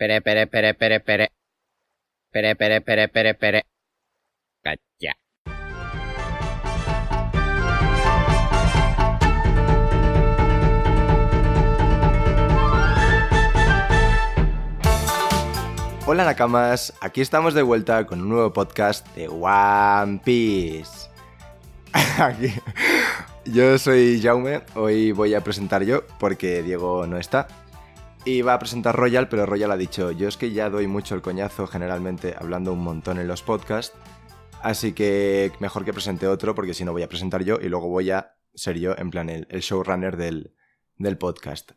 Pere, pere, pere, pere, pere. Pere, pere, pere, pere, pere. Cacha. Hola Nakamas, aquí estamos de vuelta con un nuevo podcast de One Piece. Yo soy Jaume, hoy voy a presentar yo porque Diego no está. Y va a presentar Royal, pero Royal ha dicho, yo es que ya doy mucho el coñazo generalmente hablando un montón en los podcasts, así que mejor que presente otro porque si no voy a presentar yo y luego voy a ser yo en plan el, el showrunner del, del podcast.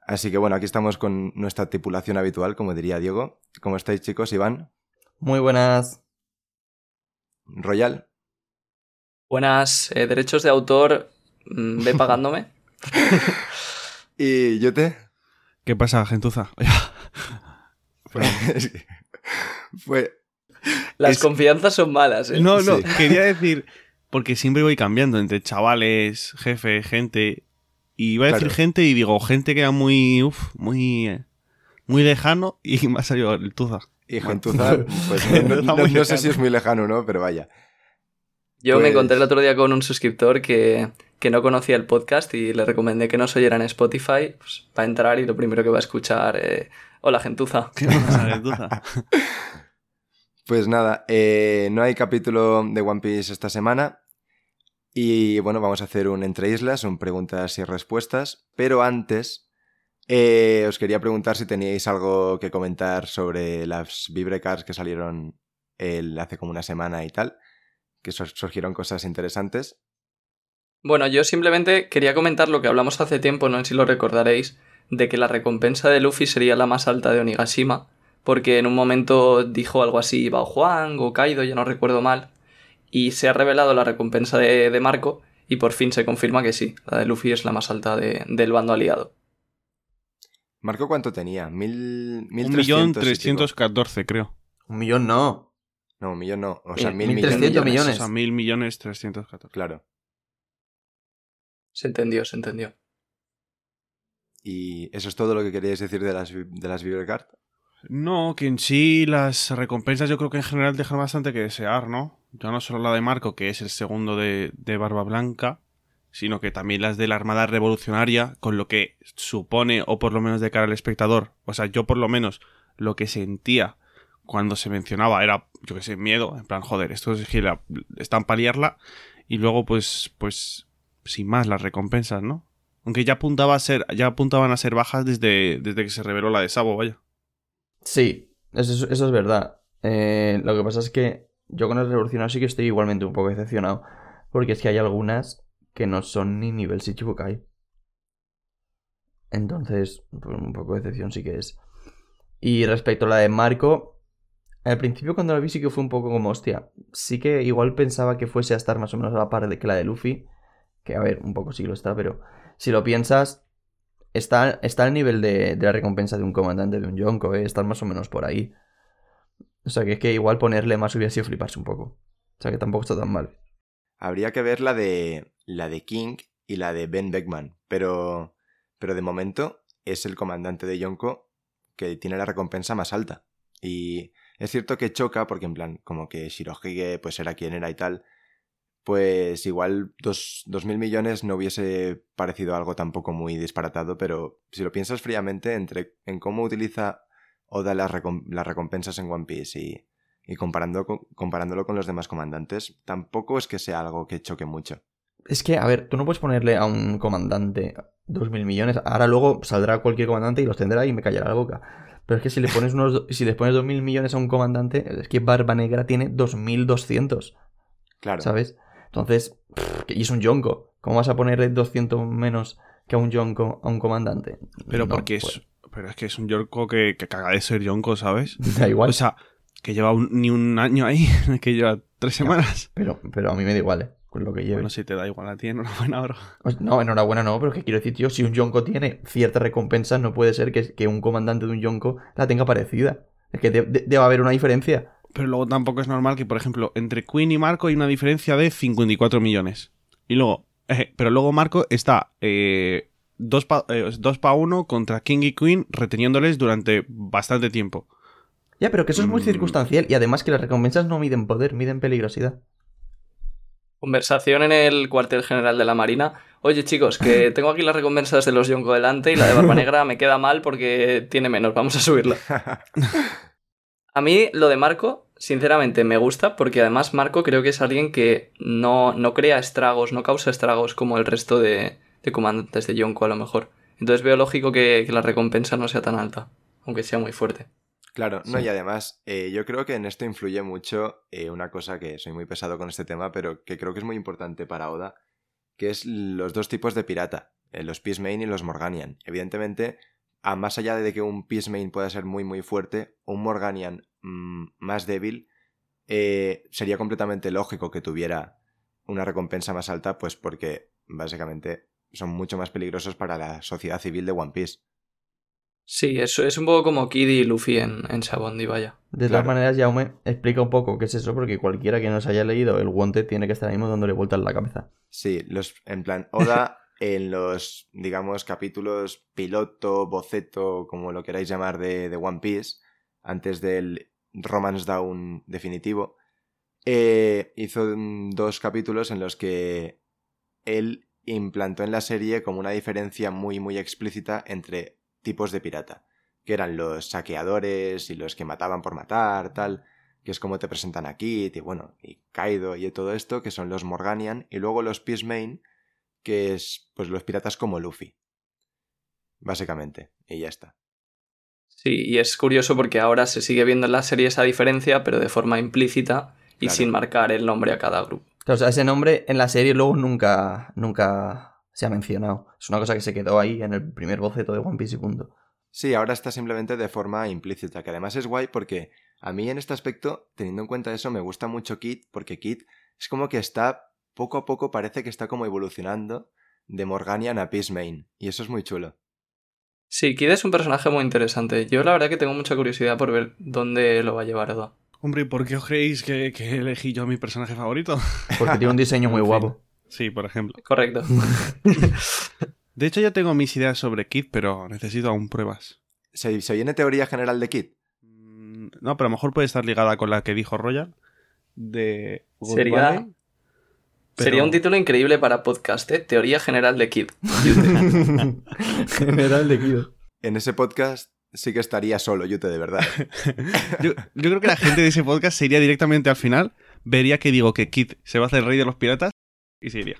Así que bueno, aquí estamos con nuestra tripulación habitual, como diría Diego. ¿Cómo estáis chicos? Iván, Muy buenas. Royal, Buenas, eh, derechos de autor, mm, ve pagándome. y Yote. ¿Qué pasa, gentuza? Es que Fue, Las Es- confianzas son malas, ¿eh? no, no, Sí. quería decir, porque siempre voy cambiando entre chavales, jefe, gente. Y iba a decir Claro. gente y digo, gente que era muy, uf, muy, eh, muy lejano y me ha salido el tuza. y Gentuza, pues no, no- sé si es muy lejano, ¿no? Pero vaya. Yo me Pues- encontré el otro día con un suscriptor que, que no conocía el podcast y le recomendé que nos oyera en Spotify. Pues, va a entrar y lo primero que va a escuchar, eh, hola gentuza. ¿Qué pasa, gentuza? Pues nada, eh, no hay capítulo de One Piece esta semana. Y bueno, vamos a hacer un entre islas, son preguntas y respuestas. Pero antes, eh, os quería preguntar si teníais algo que comentar sobre las Vibrecars que salieron el- hace como una semana y tal. Que sur- surgieron cosas interesantes. Bueno, yo simplemente quería comentar lo que hablamos hace tiempo, no sé si lo recordaréis, de que la recompensa de Luffy sería la más alta de Onigashima, porque en un momento dijo algo así Bao Juan o Kaido, ya no recuerdo mal, y se ha revelado la recompensa de, de Marco, y por fin se confirma que sí, la de Luffy es la más alta de- del bando aliado. ¿Marco cuánto tenía? Mil, mil Un millón trescientos catorce, creo. Un millón no. No, un millón no. O sea, Eh, mil 1.300 millones. millones. O sea, mil millones trescientos catorce. Claro. Se entendió, se entendió. Y eso es todo lo que queríais decir de las, de las Vibrecard. No, que en sí las recompensas yo creo que en general dejan bastante que desear, ¿no? Ya no solo la de Marco, que es el segundo de, de Barba Blanca, sino que también las de la Armada Revolucionaria, con lo que supone, o por lo menos de cara al espectador, o sea, yo por lo menos lo que sentía cuando se mencionaba era, yo que sé, miedo, en plan, joder, esto es que la- están para liarla, y luego pues, pues, sin más, las recompensas, ¿no? Aunque ya apuntaba a ser, ya apuntaban a ser bajas desde, desde que se reveló la de Sabo, vaya. Sí, eso, eso es verdad. Eh, lo que pasa es que yo con el revolucionario sí que estoy igualmente un poco decepcionado. Porque es que hay algunas que no son ni nivel Shichibukai. Entonces, pues un poco de decepción sí que es. Y respecto a la de Marco, al principio cuando la vi sí que fue un poco como hostia. Sí que igual pensaba que fuese a estar más o menos a la par de que la de Luffy. Que a ver, un poco sí lo está, pero si lo piensas, está, está al nivel de, la recompensa de un comandante de un Yonko, ¿eh? Están más o menos por ahí. O sea que es que igual ponerle más hubiera sido fliparse un poco. O sea que tampoco está tan mal. Habría que ver la de la de King y la de Ben Beckman, pero pero de momento es el comandante de Yonko que tiene la recompensa más alta. Y es cierto que choca porque en plan como que Shirohige pues era quien era y tal, pues igual dos, dos mil millones no hubiese parecido algo tampoco muy disparatado, pero si lo piensas fríamente entre en cómo utiliza Oda las, recom- las recompensas en One Piece y, y comparando con- comparándolo con los demás comandantes, tampoco es que sea algo que choque mucho. Es que, a ver, tú no puedes ponerle a un comandante dos mil millones. Ahora luego saldrá cualquier comandante y los tendrá y me callará la boca. Pero es que si le pones unos si le pones dos mil millones a un comandante, es que Barba Negra tiene 2200, Claro. ¿sabes? Entonces, pff, y es un Yonko. ¿Cómo vas a ponerle 200 menos que a un Yonko a un comandante? Pero No, porque pues, es. Pero es que es un Yonko que, que caga de ser Yonko, ¿sabes? Da igual. O sea, que lleva un- ni un año ahí, que lleva tres semanas. pero, pero a mí me da igual, ¿eh? Con lo que lleve. Bueno, si te da igual a ti, enhorabuena, bro. Pues No, enhorabuena no, pero es que quiero decir, tío, si un Yonko tiene cierta recompensa, no puede ser que, que un comandante de un Yonko la tenga parecida. Es que de- de- debe haber una diferencia. Pero luego tampoco es normal que, por ejemplo, entre Queen y Marco hay una diferencia de 54 millones. Y luego, eh, pero luego Marco está eh, dos para pa uno contra King y Queen, reteniéndoles durante bastante tiempo. Ya, pero que eso es muy Mm. circunstancial y además que las recompensas no miden poder, miden peligrosidad. Conversación en el cuartel general de la Marina. Oye, chicos, que tengo aquí las recompensas de los Yonko delante y la de Barba Negra me queda mal porque tiene menos. Vamos a subirla. A mí lo de Marco, sinceramente, me gusta porque además Marco creo que es alguien que no, no crea estragos, no causa estragos como el resto de, de comandantes de Yonko a lo mejor. Entonces veo lógico que, que la recompensa no sea tan alta, aunque sea muy fuerte. Claro, no, y además, eh, yo creo que en esto influye mucho eh, una cosa que soy muy pesado con este tema, pero que creo que es muy importante para Oda, que es los dos tipos de pirata, eh, los Peacemain y los Morganian. Evidentemente, a más allá de que un Peacemain pueda ser muy muy fuerte, un Morganian mm, más débil, eh, sería completamente lógico que tuviera una recompensa más alta, pues porque básicamente son mucho más peligrosos para la sociedad civil de One Piece. Sí, eso es un poco como Kid y Luffy en, en Shabondi, vaya. De Claro. todas maneras, Jaume explica un poco qué es eso, porque cualquiera que nos haya leído el Wanted tiene que estar ahí mismo dándole vueltas en la cabeza. Sí, los, en plan, Oda en los, digamos, capítulos piloto, boceto, como lo queráis llamar, de, de One Piece, antes del Romance Down definitivo, eh, hizo dos capítulos en los que él implantó en la serie como una diferencia muy, muy explícita entre tipos de pirata, que eran los saqueadores y los que mataban por matar, tal, que es como te presentan aquí, y bueno, y Kaido y todo esto, que son los Morganian, y luego los Peacemain, que es pues los piratas como Luffy. Básicamente, y ya está. Sí, y es curioso porque ahora se sigue viendo en la serie esa diferencia, pero de forma implícita y Claro. sin marcar el nombre a cada grupo. O sea, ese nombre en la serie luego nunca, nunca se ha mencionado. Es una cosa que se quedó ahí en el primer boceto de One Piece y punto. Sí, ahora está simplemente de forma implícita, que además es guay porque a mí en este aspecto, teniendo en cuenta eso, me gusta mucho Kid, porque Kid es como que está, poco a poco parece que está como evolucionando de Morganian a Peacemain, y eso es muy chulo. Sí, Kid es un personaje muy interesante. Yo la verdad que tengo mucha curiosidad por ver dónde lo va a llevar Oda. Hombre, ¿y por qué os creéis que, que elegí yo a mi personaje favorito? Porque tiene un diseño muy guapo. Sí, por ejemplo. Correcto. De hecho, ya tengo mis ideas sobre Kid, pero necesito aún pruebas. ¿Se, se viene teoría general de Kid? Mm, No, pero a lo mejor puede estar ligada con la que dijo Royal. De. Good Sería- Valley, pero- Sería un título increíble para podcast, ¿eh? Teoría general de Kid. General de Kido. En ese podcast sí que estaría solo, Yute, de verdad. Yo, yo creo que la gente de ese podcast se iría directamente al final, vería que digo que Kid se va a hacer rey de los piratas y se iría.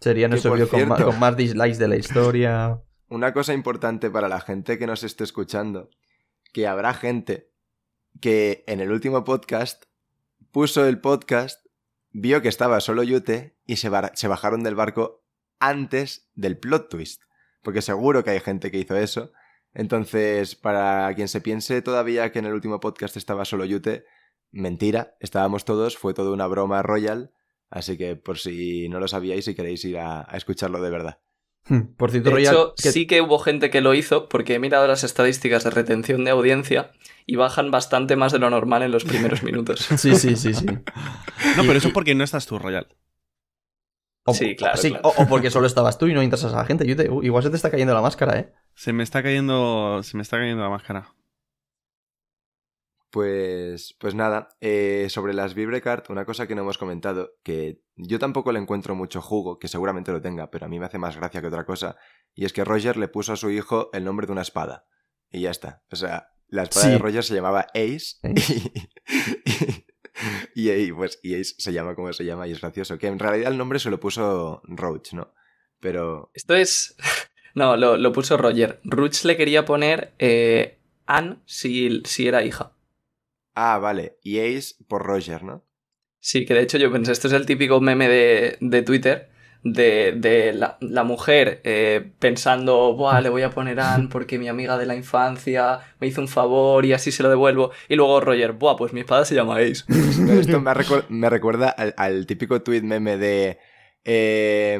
Sería nuestro vídeo con, con más dislikes de la historia. Una cosa importante para la gente que nos esté escuchando, que habrá gente que en el último podcast puso el podcast, vio que estaba solo Yute y se, se bajaron del barco antes del plot twist. Porque seguro que hay gente que hizo eso. Entonces, para quien se piense todavía que en el último podcast estaba solo Yute, mentira, estábamos todos, fue toda una broma royal. Así que por si no lo sabíais, si queréis ir a escucharlo de verdad. Por cierto, De Royal, hecho, que- sí que hubo gente que lo hizo porque he mirado las estadísticas de retención de audiencia y bajan bastante más de lo normal en los primeros minutos. Sí, sí, sí, sí. No, pero eso porque no estás tú, Royal. O, Sí, claro, sí, claro. O, o porque solo estabas tú y no interesas a la gente. Yo te- igual se te está cayendo la máscara, ¿eh? Se me está cayendo. Se me está cayendo la máscara. Pues, pues nada, eh, sobre las Vibrecart, una cosa que no hemos comentado, que yo tampoco le encuentro mucho jugo, que seguramente lo tenga, pero a mí me hace más gracia que otra cosa, y es que Roger le puso a su hijo el nombre de una espada. Y ya está. O sea, la espada Sí. de Roger se llamaba Ace, Ace. y, y, pues, y Ace se llama como se llama, y es gracioso. Que en realidad el nombre se lo puso Roach, ¿no? Pero Esto es... No, lo, lo puso Roger. Ruch le quería poner eh, Anne si, si era hija. Ah, vale. Y Ace por Roger, ¿no? Sí, que de hecho yo pensé, esto es el típico meme de, de Twitter de, de la, la mujer eh, pensando, Buah, le voy a poner Anne porque mi amiga de la infancia me hizo un favor y así se lo devuelvo. Y luego Roger, Buah, pues mi espada se llama Ace. Esto me, recu- me recuerda al, al típico tweet meme de... eh,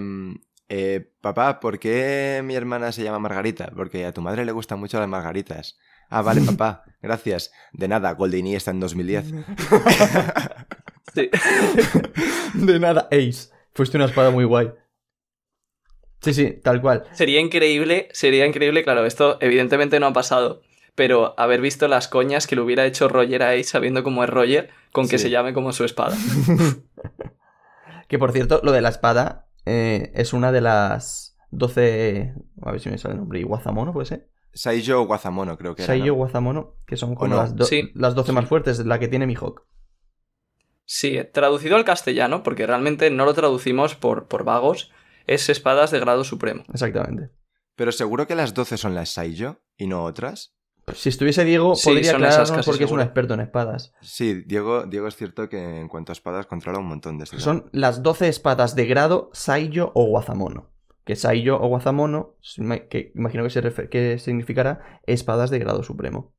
eh, papá, ¿por qué mi hermana se llama Margarita? Porque a tu madre le gustan mucho las margaritas. Ah, vale, papá, gracias. De nada, Goldini está en 2010. Sí. De nada, Ace. Fuiste una espada muy guay. Sí, sí, tal cual. Sería increíble, sería increíble, claro, esto evidentemente no ha pasado, pero haber visto las coñas que le hubiera hecho Roger a Ace sabiendo cómo es Roger, con que se llame como su espada. Que por cierto, lo de la espada eh, es una de las 12. A ver si me sale el nombre. ¿Guazamono puede ser? Saiyo Guazamono, creo que era. Saiyo ¿no? Guazamono, que son como no? las, do- Sí. las 12 más fuertes, la que tiene Mihawk. Sí, traducido al castellano, porque realmente no lo traducimos por, por vagos, es espadas de grado supremo. Exactamente. Pero seguro que las 12 son las Saiyo y no otras. Si estuviese Diego, Sí, podría aclararnos porque es un experto en espadas. Sí, Diego, Diego es cierto que en cuanto a espadas controla un montón de estas. Son las 12 espadas de grado Saiyo o Guazamono. Que Saiyo o Guazamono, que imagino que, se refer- que significará espadas de grado supremo.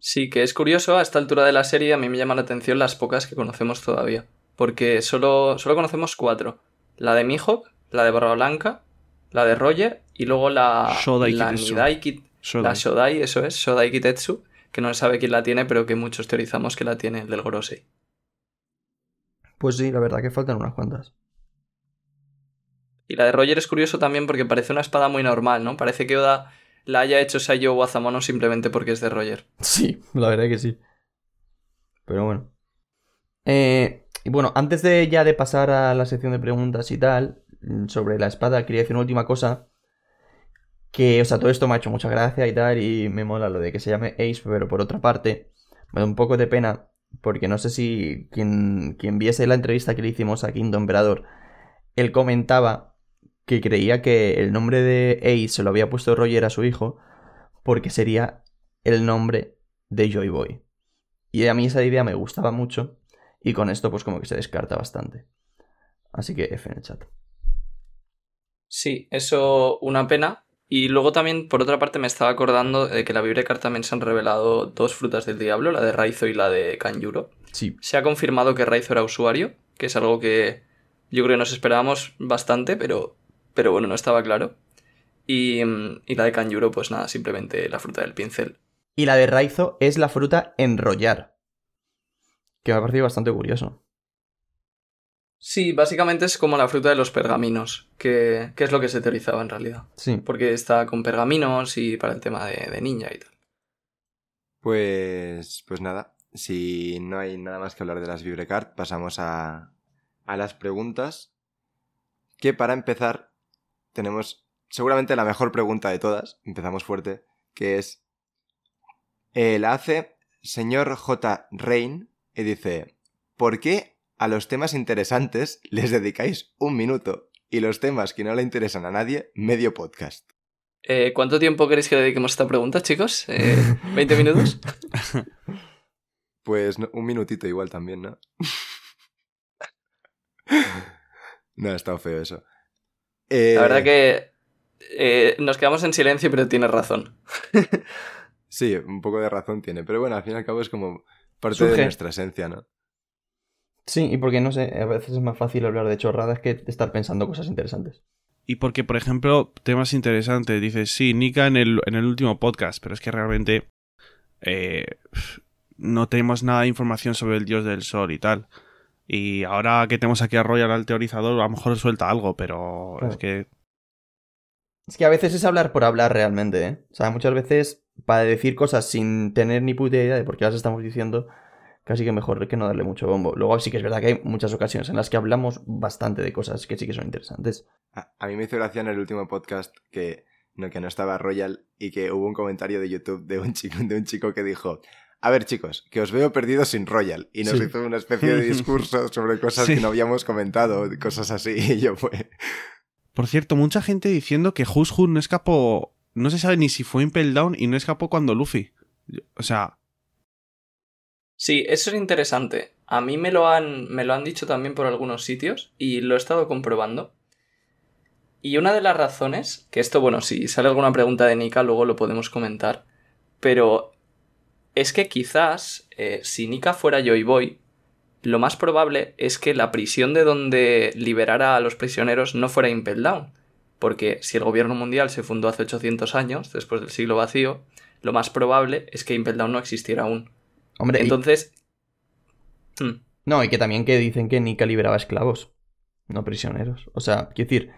Sí, que es curioso, a esta altura de la serie a mí me llaman la atención las pocas que conocemos todavía. Porque solo, solo conocemos cuatro. La de Mihawk, la de Barba Blanca, la de Roger y luego la, Shodai la Kitetsu. Nidai Kit- Shodai. la Shodai, eso es, Shodai Kitetsu, que no se sabe quién la tiene, pero que muchos teorizamos que la tiene el del Gorosei. Pues sí, la verdad que faltan unas cuantas. Y la de Roger es curioso también porque parece una espada muy normal, ¿no? Parece que Oda la haya hecho Saiyo Wazamono simplemente porque es de Roger. Sí, la verdad que sí. Pero bueno. Eh, y bueno, antes de ya de pasar a la sección de preguntas y tal, mm, sobre la espada, quería decir una última cosa. Que, o sea, todo esto me ha hecho mucha gracia y tal, y me mola lo de que se llame Ace, pero por otra parte, me da un poco de pena, porque no sé si quien, quien viese la entrevista que le hicimos a Quinto Emperador, él comentaba que creía que el nombre de Ace se lo había puesto Roger a su hijo, porque sería el nombre de Joy Boy. Y a mí esa idea me gustaba mucho, y con esto pues como que se descarta bastante. Así que F en el chat. Sí, eso una pena. Y luego también, por otra parte, me estaba acordando de que en la Bibrecar también se han revelado dos frutas del diablo, la de Raizo y la de Kanjuro. Sí, Se ha confirmado que Raizo era usuario, que es algo que yo creo que nos esperábamos bastante, pero, pero bueno, no estaba claro. Y, y la de Kanjuro, pues nada, simplemente la fruta del pincel. Y la de Raizo es la fruta enrollar. Que me ha parecido bastante curioso. Sí, básicamente es como la fruta de los pergaminos, que, que es lo que se teorizaba en realidad. Sí. Porque está con pergaminos y para el tema de, de ninja y tal. Pues, pues nada, si no hay nada más que hablar de las Vibrecard, pasamos a, a las preguntas. Que para empezar, tenemos seguramente la mejor pregunta de todas, empezamos fuerte, que es, eh, la hace señor J. Rain y dice, ¿por qué a los temas interesantes les dedicáis un minuto y los temas que no le interesan a nadie, medio podcast? Eh, ¿Cuánto tiempo queréis que le dediquemos a esta pregunta, chicos? Eh, ¿20 minutos? Pues no- un minutito igual también, ¿no? no, ha estado feo eso. Eh, La verdad que eh, nos quedamos en silencio, pero tienes razón. Sí, un poco de razón tiene, pero bueno, al fin y al cabo es como parte Surge. de nuestra esencia, ¿no? Sí, y porque no sé, a veces es más fácil hablar de chorradas que estar pensando cosas interesantes. Y porque, por ejemplo, temas interesantes, dices, sí, Nika en el, en el último podcast, pero es que realmente eh, no tenemos nada de información sobre el dios del sol y tal. Y ahora que tenemos aquí a Royal al teorizador, a lo mejor suelta algo, pero Claro. es que Es que a veces es hablar por hablar realmente, ¿eh? O sea, muchas veces para decir cosas sin tener ni puta idea de por qué las estamos diciendo, casi que mejor que no darle mucho bombo. Luego sí que es verdad que hay muchas ocasiones en las que hablamos bastante de cosas que sí que son interesantes. A, a mí me hizo gracia en el último podcast que no, que no estaba Royal y que hubo un comentario de YouTube de un chico, de un chico que dijo, a ver chicos, que os veo perdidos sin Royal. Y nos Sí. hizo una especie de discurso sobre cosas Sí. que no habíamos comentado, cosas así, y yo pues... Por cierto, mucha gente diciendo que Who's Who no escapó. No se sabe ni si fue Impel Down y no escapó cuando Luffy. O sea, Sí, eso es interesante. A mí me lo han, me lo han dicho también por algunos sitios y lo he estado comprobando. Y una de las razones, que esto, bueno, si sale alguna pregunta de Nika, luego lo podemos comentar, pero es que quizás eh, si Nika fuera Joy Boy, lo más probable es que la prisión de donde liberara a los prisioneros no fuera Impel Down. Porque si el gobierno mundial se fundó hace 800 años, después del siglo vacío, lo más probable es que Impel Down no existiera aún. Hombre, y- Entonces. Hmm, no, y que también que dicen que Nika liberaba esclavos, no prisioneros. O sea, quiero decir,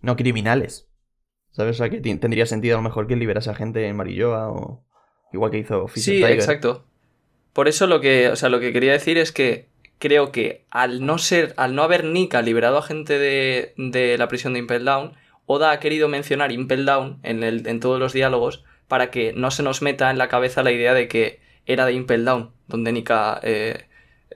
no criminales. ¿Sabes? O sea, que tendría sentido a lo mejor que liberase a gente en Marilloa o igual que hizo Fisher Sí, Tiger. exacto. Por eso lo que, o sea, lo que quería decir es que creo que al no ser, al no haber Nika liberado a gente de, de la prisión de Impel Down, Oda ha querido mencionar Impel Down en, el, en todos los diálogos para que no se nos meta en la cabeza la idea de que era de Impel Down, donde Nika eh,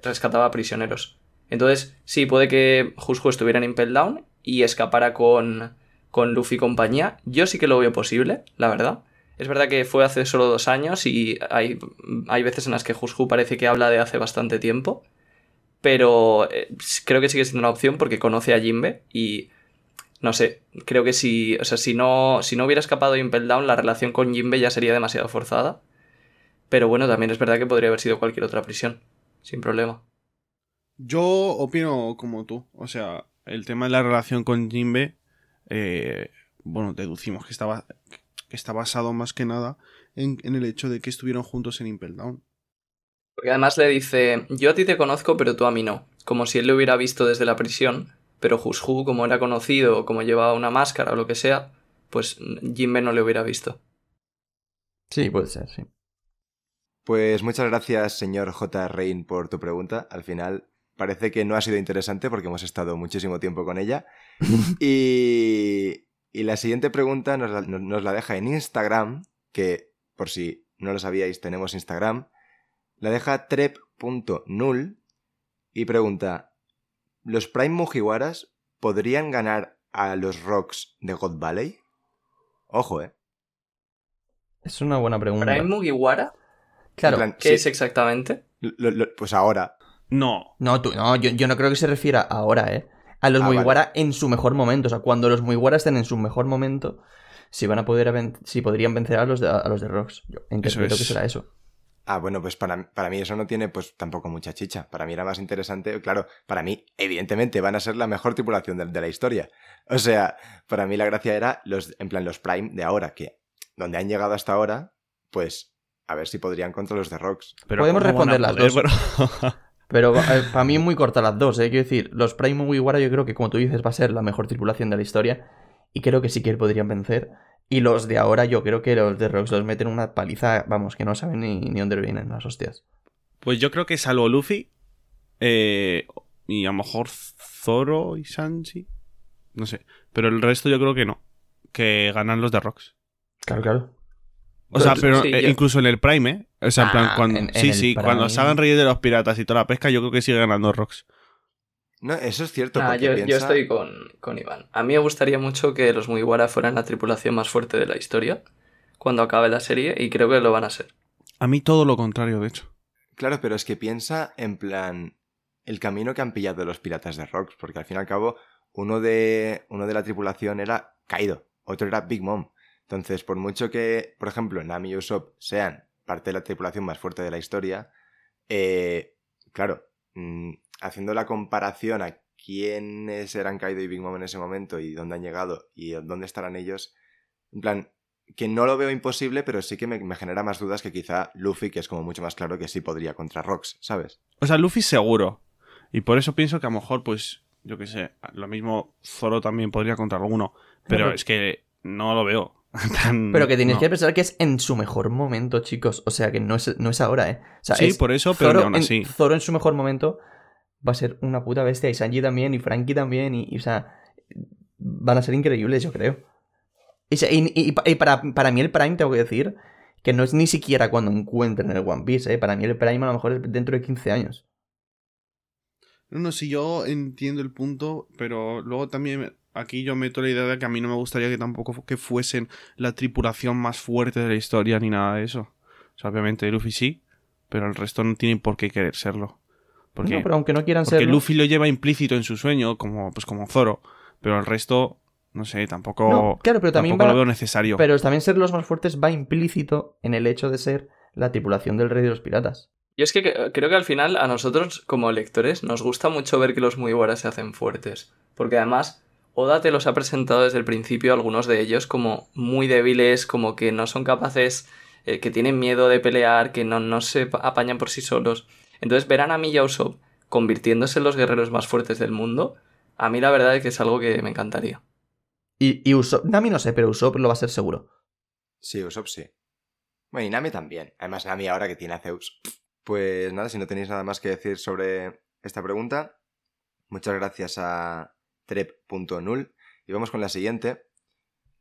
rescataba prisioneros. Entonces, sí, puede que Jushu estuviera en Impel Down y escapara con, con Luffy y compañía. Yo sí que lo veo posible, la verdad. Es verdad que fue hace solo dos años y hay, hay veces en las que Jushu parece que habla de hace bastante tiempo. Pero eh, creo que sigue siendo una opción porque conoce a Jimbe y no sé, creo que si, o sea, si no, si no hubiera escapado Impel Down, la relación con Jimbe ya sería demasiado forzada. Pero bueno, también es verdad que podría haber sido cualquier otra prisión, sin problema. Yo opino como tú. O sea, el tema de la relación con Jinbe, eh, bueno, deducimos que estaba que está basado más que nada en, en el hecho de que estuvieron juntos en Impel Down. Porque además le dice, yo a ti te conozco, pero tú a mí no. Como si él le hubiera visto desde la prisión, pero Jushu, como era conocido, o como llevaba una máscara o lo que sea, pues Jinbe no le hubiera visto. Sí, puede ser, sí. Pues muchas gracias, señor J. Rain, por tu pregunta. Al final parece que no ha sido interesante porque hemos estado muchísimo tiempo con ella. y, y la siguiente pregunta nos la, nos la deja en Instagram, que por si no lo sabíais, tenemos Instagram. La deja trep.null y pregunta: ¿Los Prime Mugiwaras podrían ganar a los Rocks de God Valley? Ojo, eh. Es una buena pregunta. ¿Prime Mugiwara? Claro. Plan, ¿Qué sí, es exactamente? lo- lo- pues ahora. No. No, tú, no yo, yo no creo que se refiera ahora, ¿eh? A los Ah, Mugiwara en su mejor momento. O sea, cuando los Mugiwara estén en su mejor momento, si van a poder ven- si podrían vencer a los de, a los de Rocks. Yo interpreto es. que será eso. Ah, bueno, pues para, para mí eso no tiene pues tampoco mucha chicha. Para mí era más interesante, claro, para mí evidentemente van a ser la mejor tripulación de, de la historia. O sea, para mí la gracia era los, en plan los Prime de ahora, que donde han llegado hasta ahora, pues a ver si podrían contra los de Rocks. Pero Podemos ¿cómo van a responder las dos. Pero para mí es muy corta las dos, ¿eh? Quiero decir, los Prime Mugiwara yo creo que, como tú dices, va a ser la mejor tripulación de la historia. Y creo que sí que podrían vencer. Y los de ahora, yo creo que los de Rocks los meten una paliza, vamos, que no saben ni, ni dónde vienen las hostias. Pues yo creo que salvo Luffy eh, y a lo mejor Zoro y Sanji. No sé. Pero el resto yo creo que no. Que ganan los de Rocks. Claro, claro. O sea, Pues, pero sí, eh, yo- incluso en el Prime, ¿eh? O sea, en plan, Ah, cuando, en- sí, sí, cuando Prime. se hagan reyes de los piratas y toda la pesca, yo creo que sigue ganando Rocks. No, eso es cierto. Ah, yo, yo estoy con, con Iván. A mí me gustaría mucho que los Mugiwara fueran la tripulación más fuerte de la historia cuando acabe la serie y creo que lo van a ser. A mí todo lo contrario, de hecho. Claro, pero es que piensa en plan el camino que han pillado los piratas de Rocks, porque al fin y al cabo uno de, uno de la tripulación era Kaido, otro era Big Mom. Entonces, por mucho que, por ejemplo, Nami y Usopp sean parte de la tripulación más fuerte de la historia, eh, claro, mm, haciendo la comparación a quiénes eran Kaido y Big Mom en ese momento y dónde han llegado y dónde estarán ellos, en plan, que no lo veo imposible, pero sí que me, me genera más dudas que quizá Luffy, que es como mucho más claro que sí podría contra Rocks, ¿sabes? O sea, Luffy seguro. Y por eso pienso que a lo mejor, pues, yo qué sé, lo mismo Zoro también podría contra alguno. Pero es que no lo veo. Tan- Pero que tenéis no. que pensar que es en su mejor momento, chicos. O sea, que no es, no es ahora, ¿eh? O sea, Sí, es por eso, pero Zoro aún en- así. Zoro en su mejor momento va a ser una puta bestia. Y Sanji también, y Frankie también. Y, y, o sea, van a ser increíbles, yo creo. Y, se- y- y- y para, para mí el Prime, tengo que decir, que no es ni siquiera cuando encuentren el One Piece, ¿eh? Para mí el Prime a lo mejor es dentro de 15 años. No, no, sí, yo entiendo el punto, pero luego también aquí yo meto la idea de que a mí no me gustaría que tampoco que fuesen la tripulación más fuerte de la historia ni nada de eso. O sea, obviamente Luffy sí, pero el resto no tiene por qué querer serlo. Porque, No, pero aunque no quieran porque serlo- Luffy lo lleva implícito en su sueño, como, pues como Zoro, pero el resto, no sé, tampoco, No, claro, pero también tampoco va- lo veo necesario. Pero también ser los más fuertes va implícito en el hecho de ser la tripulación del Rey de los Piratas. Yo es que que- creo que al final a nosotros como lectores nos gusta mucho ver que los Mugiwara se hacen fuertes. Porque además Oda te los ha presentado desde el principio algunos de ellos como muy débiles, como que no son capaces, eh, que tienen miedo de pelear, que no, no se pa- apañan por sí solos. Entonces ver a Nami y a Usopp convirtiéndose en los guerreros más fuertes del mundo, a mí la verdad es que es algo que me encantaría. Y, y Usopp, Nami no sé, pero Usopp lo va a ser seguro. Sí, Usopp sí. Bueno, y Nami también. Además, Nami ahora que tiene a Zeus. Pues nada, si no tenéis nada más que decir sobre esta pregunta, muchas gracias a trep.nul. Y vamos con la siguiente,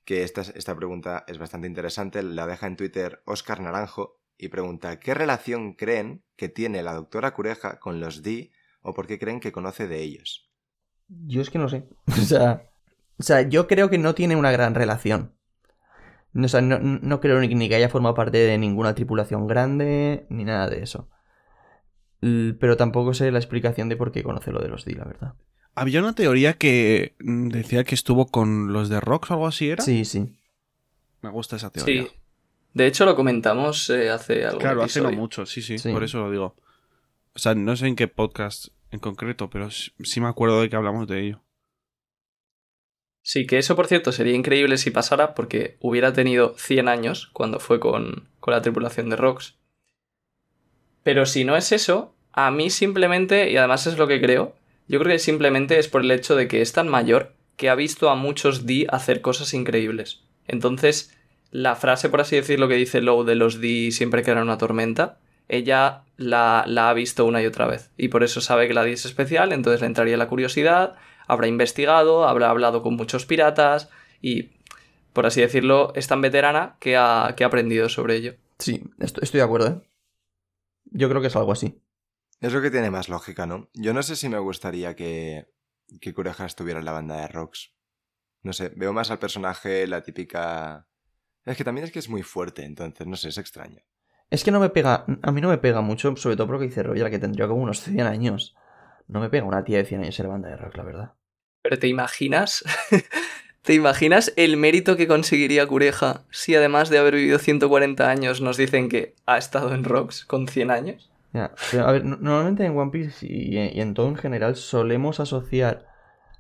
que esta, esta pregunta es bastante interesante. La deja en Twitter Oscar Naranjo y pregunta, ¿qué relación creen que tiene la doctora Cureja con los Di o por qué creen que conoce de ellos? Yo es que no sé. O sea, o sea yo creo que no tiene una gran relación. O sea, no, no creo ni, que haya formado parte de ninguna tripulación grande, ni nada de eso. Pero tampoco sé la explicación de por qué conoce lo de los Di, la verdad. Había una teoría que decía que estuvo con los de Rocks o algo así, ¿era? Sí, sí. Me gusta esa teoría. Sí. De hecho, lo comentamos eh, hace algo. Claro, hace no mucho, sí, sí, Sí. por eso lo digo. O sea, no sé en qué podcast en concreto, pero sí sí me acuerdo de que hablamos de ello. Sí, que eso, por cierto, sería increíble si pasara porque hubiera tenido 100 años cuando fue con, con la tripulación de Rox. Pero si no es eso, a mí simplemente, y además es lo que creo, yo creo que simplemente es por el hecho de que es tan mayor que ha visto a muchos Di hacer cosas increíbles. Entonces, la frase, por así decirlo, que dice Low de los Di siempre que era una tormenta, ella la, ha visto una y otra vez. Y por eso sabe que la Di es especial, entonces le entraría la curiosidad, habrá investigado, habrá hablado con muchos piratas y, por así decirlo, es tan veterana que ha, que ha aprendido sobre ello. Sí, estoy, estoy de acuerdo, ¿eh? Yo creo que es algo así. Es lo que tiene más lógica, ¿no? Yo no sé si me gustaría que, que Cureja estuviera en la banda de Rocks. No sé, veo más al personaje la típica... Es que también es que es muy fuerte, entonces, no sé, es extraño. Es que no me pega, a mí no me pega mucho, sobre todo porque dice Royal que tendría como unos 100 años. No me pega una tía de 100 años en la banda de rock, la verdad. Pero ¿te imaginas? ¿Te imaginas el mérito que conseguiría Cureja si además de haber vivido 140 años nos dicen que ha estado en Rocks con 100 años? A ver, no- normalmente en One Piece y, en todo en general solemos asociar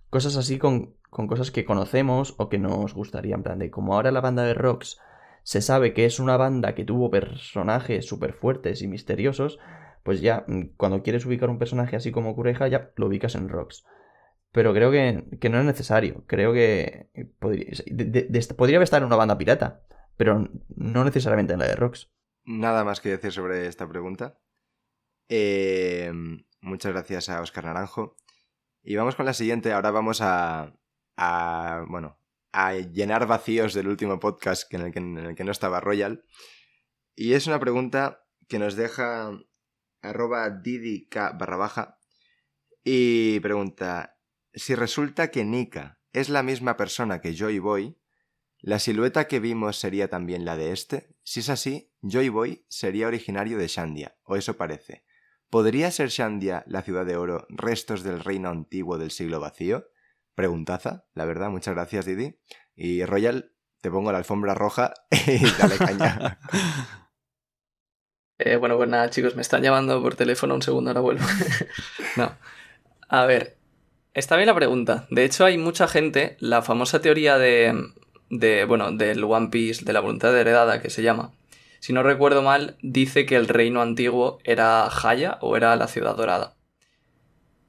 cosas así con, cosas que conocemos o que nos gustaría. En plan de, como ahora la banda de Rocks se sabe que es una banda que tuvo personajes súper fuertes y misteriosos, pues ya mm, cuando quieres ubicar un personaje así como Cureja, ya lo ubicas en Rocks. Pero creo que, que no es necesario. Creo que podría, podría estar en una banda pirata, pero no necesariamente en la de Rocks. Nada más que decir sobre esta pregunta. Eh, muchas gracias a Oscar Naranjo. Y vamos con la siguiente. Ahora vamos a, a, bueno, a llenar vacíos del último podcast en, el que, no estaba Royal. Y es una pregunta que nos deja arroba didik barra baja. Y pregunta, si resulta que Nika es la misma persona que Joy Boy, ¿La silueta que vimos sería también la de este? Si es así, Joy Boy sería originario de Shandia, o eso parece. ¿Podría ser Shandia, la ciudad de oro, restos del reino antiguo del siglo vacío? Preguntaza, la verdad, muchas gracias Didi. Y Royal, te pongo la alfombra roja y dale caña. Eh, bueno, pues nada, chicos, me están llamando por teléfono. Un segundo, ahora vuelvo. no. A ver, está bien la pregunta. De hecho, hay mucha gente, la famosa teoría de, de, bueno, del One Piece, de la voluntad heredada, que se llama. Si no recuerdo mal, dice que el reino antiguo era Haya o era la ciudad dorada.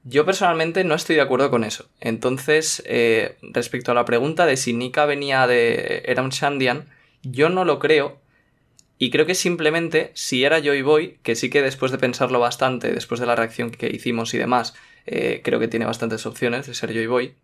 Yo personalmente no estoy de acuerdo con eso. Entonces, eh, respecto a la pregunta de si Nika venía de. era un Shandian, yo no lo creo. Y creo que simplemente, si era Joy Boy, que sí que después de pensarlo bastante, después de la reacción que hicimos y demás, eh, creo que tiene bastantes opciones de ser Joy Boy.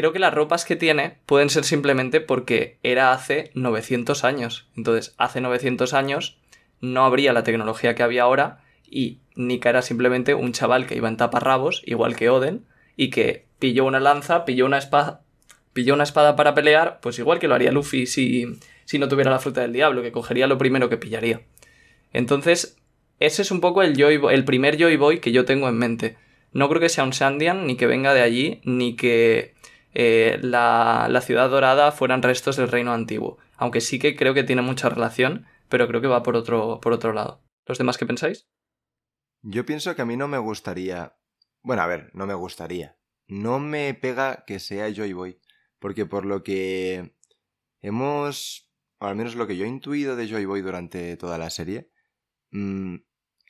Creo que las ropas que tiene pueden ser simplemente porque era hace 900 años. Entonces, hace 900 años no habría la tecnología que había ahora y Nika era simplemente un chaval que iba en taparrabos, igual que Oden, y que pilló una lanza, pilló una espada, pilló una espada para pelear, pues igual que lo haría Luffy si, si no tuviera la fruta del diablo, que cogería lo primero que pillaría. Entonces, ese es un poco el, Joy el primer Joy Boy que yo tengo en mente. No creo que sea un Shandian, ni que venga de allí, ni que eh, la, la ciudad dorada fueran restos del reino antiguo. Aunque sí que creo que tiene mucha relación, pero creo que va por otro, por otro lado. ¿Los demás qué pensáis? Yo pienso que a mí no me gustaría. Bueno, a ver, no me gustaría. No me pega que sea Joy Boy. Porque por lo que hemos. O al menos lo que yo he intuido de Joy Boy durante toda la serie. mm,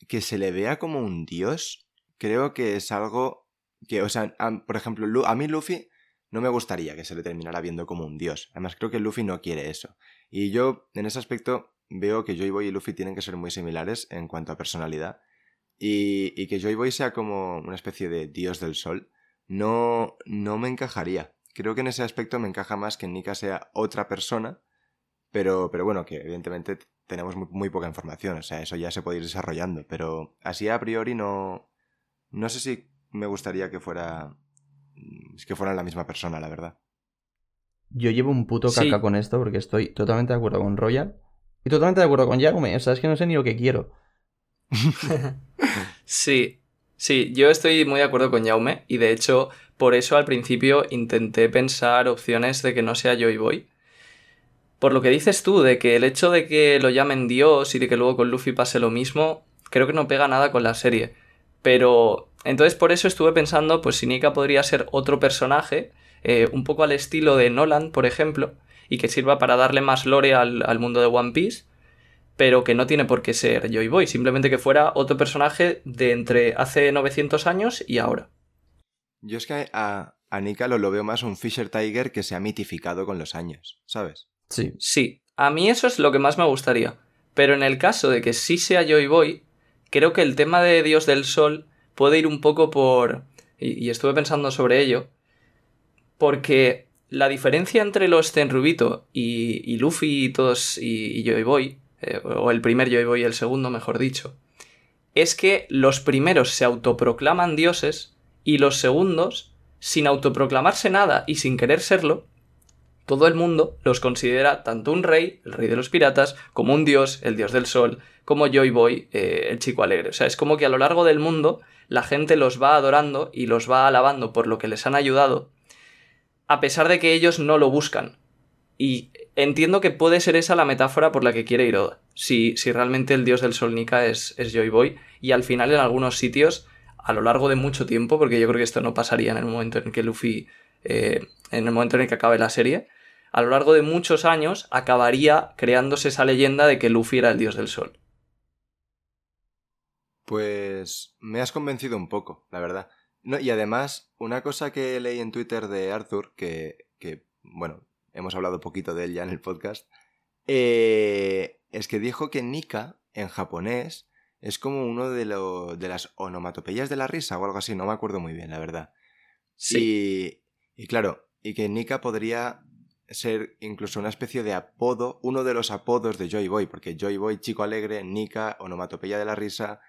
que se le vea como un dios. Creo que es algo. Que, o sea, por ejemplo, a mí Luffy no me gustaría que se le terminara viendo como un dios. Además, creo que Luffy no quiere eso. Y yo, en ese aspecto, veo que Joy Boy y Luffy tienen que ser muy similares en cuanto a personalidad. Y, que Joy Boy sea como una especie de dios del sol, no, no me encajaría. Creo que en ese aspecto me encaja más que Nika sea otra persona, pero, pero bueno, que evidentemente tenemos muy, muy poca información, o sea, eso ya se puede ir desarrollando, pero así a priori no... No sé si me gustaría que fuera... que fueran la misma persona, la verdad. Yo llevo un puto Sí. caca con esto porque estoy totalmente de acuerdo con Royal y totalmente de acuerdo con Yagume. O sea, es que no sé ni lo que quiero. Sí, sí, yo estoy muy de acuerdo con Jaume y de hecho por eso al principio intenté pensar opciones de que no sea Joy Boy. Por lo que dices tú, de que el hecho de que lo llamen Dios y de que luego con Luffy pase lo mismo, creo que no pega nada con la serie. Pero entonces por eso estuve pensando, pues si Nika podría ser otro personaje, eh, un poco al estilo de Nolan, por ejemplo, y que sirva para darle más lore al, al mundo de One Piece, pero que no tiene por qué ser Joy Boy, simplemente que fuera otro personaje de entre hace 900 años y ahora. Yo es que a, a Nika lo, lo veo más un Fisher Tiger que se ha mitificado con los años, ¿sabes? Sí. Sí, a mí eso es lo que más me gustaría, pero en el caso de que sí sea Joy Boy, creo que el tema de Dios del Sol puede ir un poco por... y, estuve pensando sobre ello, porque la diferencia entre los Tenrubito y, y Luffy y todos y, y Joy Boy, eh, o el primer Joy Boy y el segundo, mejor dicho, es que los primeros se autoproclaman dioses y los segundos, sin autoproclamarse nada y sin querer serlo, todo el mundo los considera tanto un rey, el rey de los piratas, como un dios, el dios del sol, como Joy Boy, eh, el chico alegre. O sea, es como que a lo largo del mundo la gente los va adorando y los va alabando por lo que les han ayudado, a pesar de que ellos no lo buscan. Y entiendo que puede ser esa la metáfora por la que quiere ir Oda. Si, si realmente el dios del sol Nika es, es Joy Boy, y al final en algunos sitios, a lo largo de mucho tiempo, porque yo creo que esto no pasaría en el momento en que Luffy, eh, en el momento en el que acabe la serie, a lo largo de muchos años acabaría creándose esa leyenda de que Luffy era el dios del sol. Pues me has convencido un poco, la verdad. No, y además, una cosa que leí en Twitter de Arthur, que, que bueno, hemos hablado poquito de él ya en el podcast, eh, es que dijo que Nika, en japonés, es como uno de, lo, de las onomatopeyas de la risa o algo así, no me acuerdo muy bien, la verdad. Sí. Y, y claro, y que Nika podría ser incluso una especie de apodo, uno de los apodos de Joy Boy, porque Joy Boy, chico alegre, Nika, onomatopeya de la risa.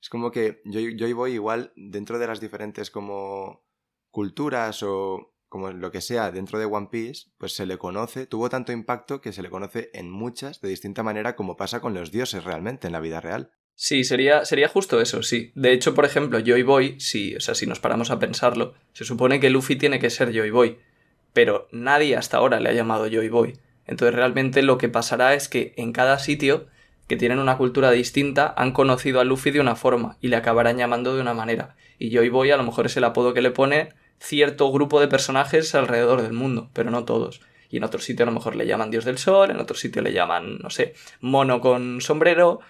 Es como que Joy, Joy Boy igual dentro de las diferentes como culturas o como lo que sea dentro de One Piece, pues se le conoce, tuvo tanto impacto que se le conoce en muchas de distinta manera como pasa con los dioses realmente en la vida real. Sí, sería, sería justo eso, sí. De hecho, por ejemplo, Joy Boy, si, o sea, si nos paramos a pensarlo, se supone que Luffy tiene que ser Joy Boy, pero nadie hasta ahora le ha llamado Joy Boy. Entonces realmente lo que pasará es que en cada sitio que tienen una cultura distinta han conocido a Luffy de una forma y le acabarán llamando de una manera. Y Joy Boy a lo mejor es el apodo que le pone cierto grupo de personajes alrededor del mundo, pero no todos. Y en otro sitio a lo mejor le llaman Dios del Sol, en otro sitio le llaman, no sé, mono con sombrero,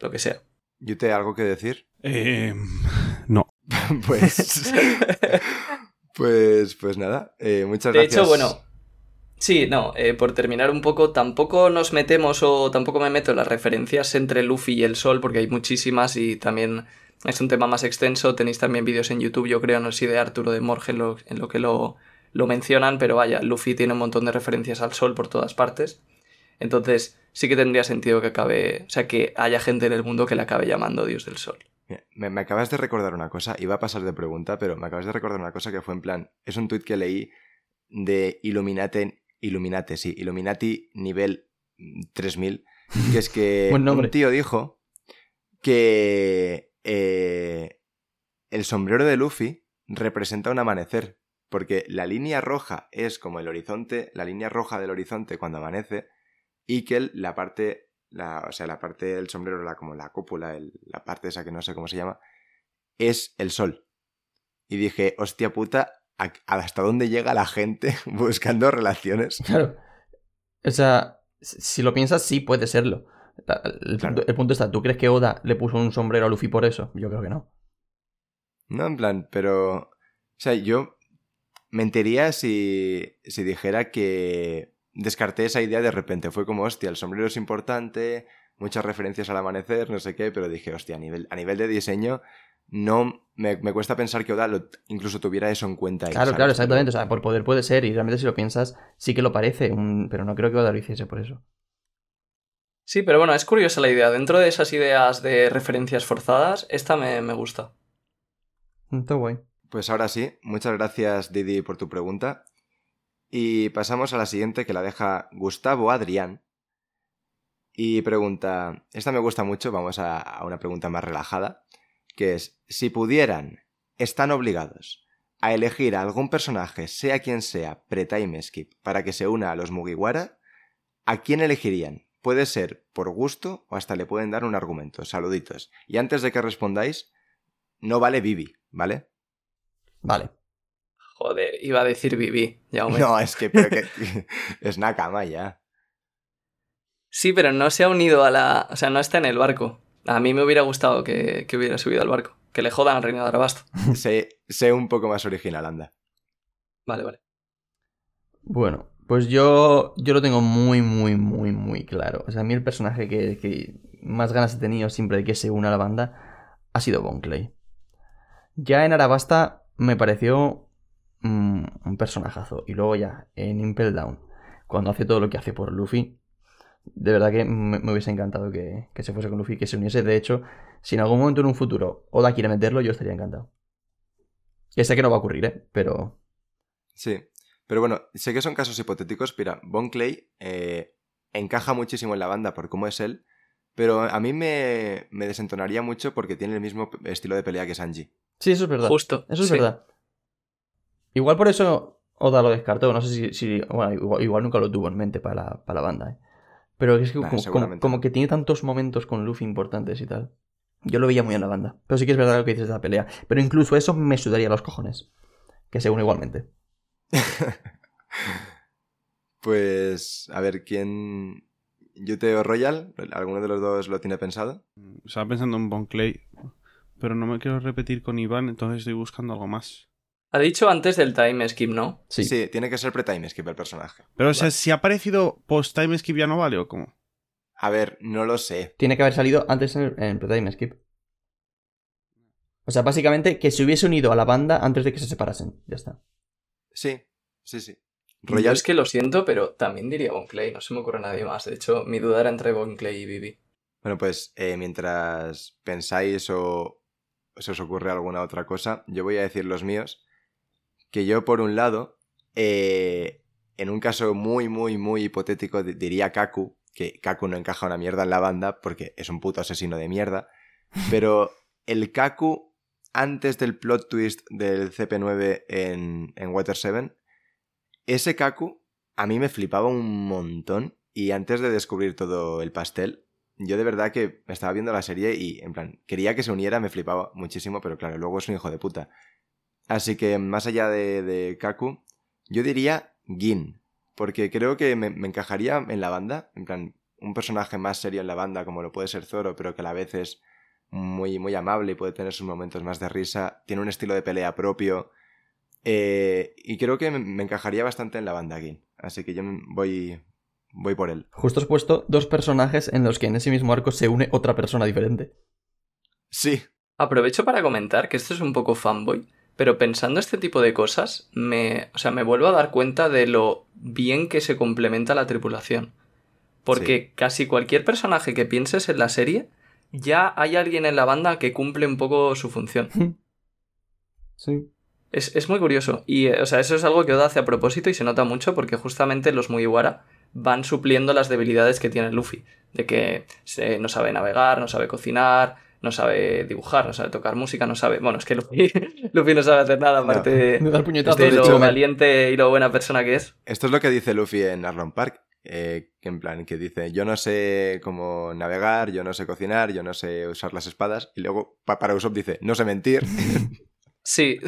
lo que sea. ¿Yo te algo que decir? Eh, no. pues. pues. Pues nada. eh, muchas De gracias. hecho, bueno, sí, no, eh, por terminar un poco, tampoco nos metemos o tampoco me meto en las referencias entre Luffy y el Sol, porque hay muchísimas y también es un tema más extenso. Tenéis también vídeos en YouTube, yo creo, no sé si de Arturo de Morge en lo, que lo, lo mencionan, pero vaya, Luffy tiene un montón de referencias al Sol por todas partes. Entonces, sí que tendría sentido que acabe, o sea, que haya gente en el mundo que le acabe llamando Dios del Sol. Me, acabas de recordar una cosa, iba a pasar de pregunta, pero me acabas de recordar una cosa que fue en plan, es un tuit que leí de Illuminati, Illuminati, sí, Illuminati nivel mm, 3000, que es que un tío dijo que eh, el sombrero de Luffy representa un amanecer, porque la línea roja es como el horizonte, la línea roja del horizonte cuando amanece, y que la parte, la, o sea, la parte del sombrero, la, como la cúpula, el- la parte esa que no sé cómo se llama, es el sol. Y dije, hostia puta, ¿a- ¿hasta dónde llega la gente buscando relaciones? Claro. O sea, si lo piensas, sí puede serlo. El, Claro. el punto está, ¿tú crees que Oda le puso un sombrero a Luffy por eso? Yo creo que no. No, en plan, pero... O sea, yo mentiría si, si dijera que descarté esa idea de repente. Fue como, hostia, el sombrero es importante, muchas referencias al amanecer, no sé qué, pero dije, hostia, a nivel, a nivel de diseño, no me, me cuesta pensar que Oda lo- incluso tuviera eso en cuenta. ahí, Claro, ¿sabes? claro, exactamente. O sea, por poder puede ser, y realmente si lo piensas, sí que lo parece, un- pero no creo que Oda lo hiciese por eso. Sí, pero bueno, es curiosa la idea. Dentro de esas ideas de referencias forzadas, esta me, me gusta. Mm, Está guay. Pues ahora sí, muchas gracias Didi por tu pregunta. Y pasamos a la siguiente que la deja Gustavo Adrián. Y pregunta, esta me gusta mucho, vamos a, a una pregunta más relajada, que es, si pudieran, están obligados a elegir a algún personaje, sea quien sea, pre-time skip, para que se una a los Mugiwara, ¿a quién elegirían? Puede ser por gusto o hasta le pueden dar un argumento. Saluditos. Y antes de que respondáis, no vale Vivi, ¿vale? Vale. Joder, iba a decir Vivi. Ya No, es que, pero que es Nakama ya. Sí, pero no se ha unido a la. O sea, no está en el barco. A mí me hubiera gustado que, que hubiera subido al barco. Que le jodan al reino de Arabasto. Sé, sé un poco más original, anda. Vale, vale. Bueno, pues yo, yo lo tengo muy, muy, muy, muy claro. O sea, a mí el personaje que, que más ganas he tenido siempre de que se una a la banda ha sido Bon Clay. Ya en Arabasta me pareció mm, un personajazo. Y luego ya en Impel Down, cuando hace todo lo que hace por Luffy, de verdad que me, me hubiese encantado que, que se fuese con Luffy, que se uniese. De hecho, si en algún momento en un futuro Oda quiere meterlo, yo estaría encantado. Ya sé que no va a ocurrir, ¿eh? Pero Sí. Pero bueno, sé que son casos hipotéticos. Mira, Bon Clay eh, encaja muchísimo en la banda por cómo es él. Pero a mí me, me desentonaría mucho porque tiene el mismo estilo de pelea que Sanji. sí, eso es verdad. Justo. Eso es sí. verdad. Igual por eso Oda lo descartó. No sé si. si- bueno, igual, igual nunca lo tuvo en mente para la, para la banda, ¿eh? Pero es que como, que tiene tantos momentos con Luffy importantes y tal. Yo lo veía muy en la banda. Pero sí que es verdad lo que dices de la pelea. Pero incluso eso me sudaría los cojones. Que se une igualmente. Pues, a ver, ¿quién... Yute o Royal? ¿Alguno de los dos lo tiene pensado? Estaba pensando en Bon Clay, pero no me quiero repetir con Iván, entonces estoy buscando algo más. Ha dicho antes del time skip, ¿no? Sí. tiene que ser pre-time skip el personaje. Pero, o sea, si ha aparecido post-time skip ya no vale o cómo? A ver, no lo sé. Tiene que haber salido antes en el, en el pre-time skip. O sea, básicamente que se hubiese unido a la banda antes de que se separasen. Ya está. Sí, sí, sí. Yo Royal es que lo siento, pero también diría Bon Clay. No se me ocurre nadie más. De hecho, mi duda era entre Bon Clay y Vivi. Bueno, pues eh, mientras pensáis o se os ocurre alguna otra cosa, yo voy a decir los míos. Que yo, por un lado, eh, en un caso muy, muy, muy hipotético, di- diría Kaku, que Kaku no encaja una mierda en la banda porque es un puto asesino de mierda. Pero el Kaku, antes del plot twist del CP9 en, en Water 7, ese Kaku a mí me flipaba un montón. Y antes de descubrir todo el pastel, yo de verdad que me estaba viendo la serie y, en plan, quería que se uniera, me flipaba muchísimo, pero claro, luego es un hijo de puta. Así que, más allá de, de Kaku, yo diría Gin, porque creo que me, me encajaría en la banda, en plan, un personaje más serio en la banda, como lo puede ser Zoro, pero que a la vez es muy, muy amable y puede tener sus momentos más de risa, tiene un estilo de pelea propio, eh, y creo que me, me encajaría bastante en la banda Gin. Así que yo voy, voy por él. Justo has puesto dos personajes en los que en ese mismo arco se une otra persona diferente. Sí, Aprovecho para comentar que esto es un poco fanboy, pero pensando este tipo de cosas, me, o sea, me vuelvo a dar cuenta de lo bien que se complementa la tripulación. Porque casi cualquier personaje que pienses en la serie, ya hay alguien en la banda que cumple un poco su función. Sí. Es, es muy curioso. Y, eh, o sea, eso es algo que Oda hace a propósito y se nota mucho porque justamente los Mugiwara van supliendo las debilidades que tiene Luffy. De que se- no sabe navegar, no sabe cocinar, no sabe dibujar, no sabe tocar música, no sabe... Bueno, es que Luffy, Luffy no sabe hacer nada aparte de, de de lo hecho, valiente y lo buena persona que es. Esto es lo que dice Luffy en Arlong Park. eh, que en plan, que dice, yo no sé cómo navegar, yo no sé cocinar, yo no sé usar las espadas. Y luego pa- para Usopp dice, no sé mentir. Sí.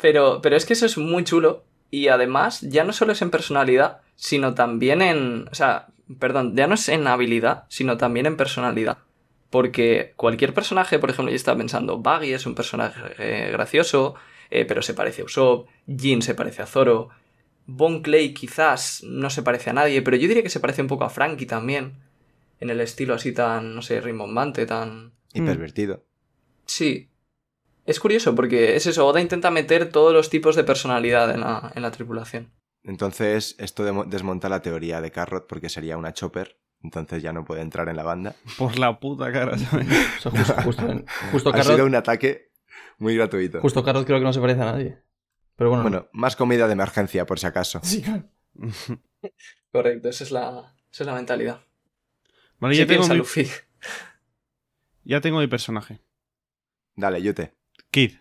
pero, pero es que eso es muy chulo. Y además, ya no solo es en personalidad, sino también en. O sea, perdón, ya no es en habilidad, sino también en personalidad. Porque cualquier personaje, por ejemplo, yo estaba pensando, Baggy es un personaje eh, gracioso, eh, pero se parece a Usopp, Jin se parece a Zoro, Bon Clay quizás no se parece a nadie, pero yo diría que se parece un poco a Frankie también, en el estilo así tan, no sé, rimbombante, tan... Y Mm. pervertido. Sí. Es curioso porque es eso, Oda intenta meter todos los tipos de personalidad en la, en la tripulación. Entonces, esto desmonta la teoría de Carrot porque sería una chopper. Entonces ya no puede entrar en la banda. Por la puta cara, ¿sabes? O sea, justo, justo, Ha Carrot, sido un ataque muy gratuito. justo Carrot creo que no se parece a nadie. Pero bueno, Bueno, más comida de emergencia, por si acaso. sí, claro. Correcto, esa es la, esa es la mentalidad. Vale, Sí ya tengo, mi, Luffy. ya tengo mi personaje. Dale, Yute. Kid.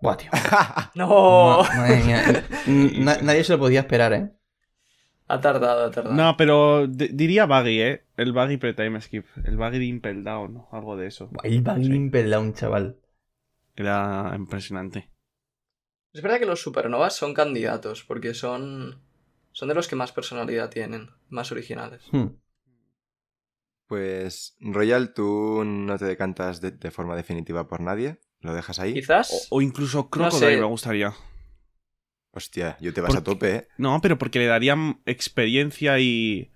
Buah, tío. ¡No! Ma- madre mía. N- na- nadie se lo podía esperar, ¿eh? Ha tardado, ha tardado. No, pero di- diría Baggy, ¿eh? El Baggy pre-time skip. El Baggy de Impel Down, ¿no? Algo de eso. El Baggy Sí. Impel Down, chaval. Era impresionante. Es verdad que los supernovas son candidatos, porque son. Son de los que más personalidad tienen, más originales. Hmm. Pues, Royal, tú no te decantas de, de forma definitiva por nadie. ¿Lo dejas ahí? Quizás. O incluso Crocodile sé. me gustaría. Hostia, yo te vas a tope, ¿eh? No, pero porque le darían experiencia y.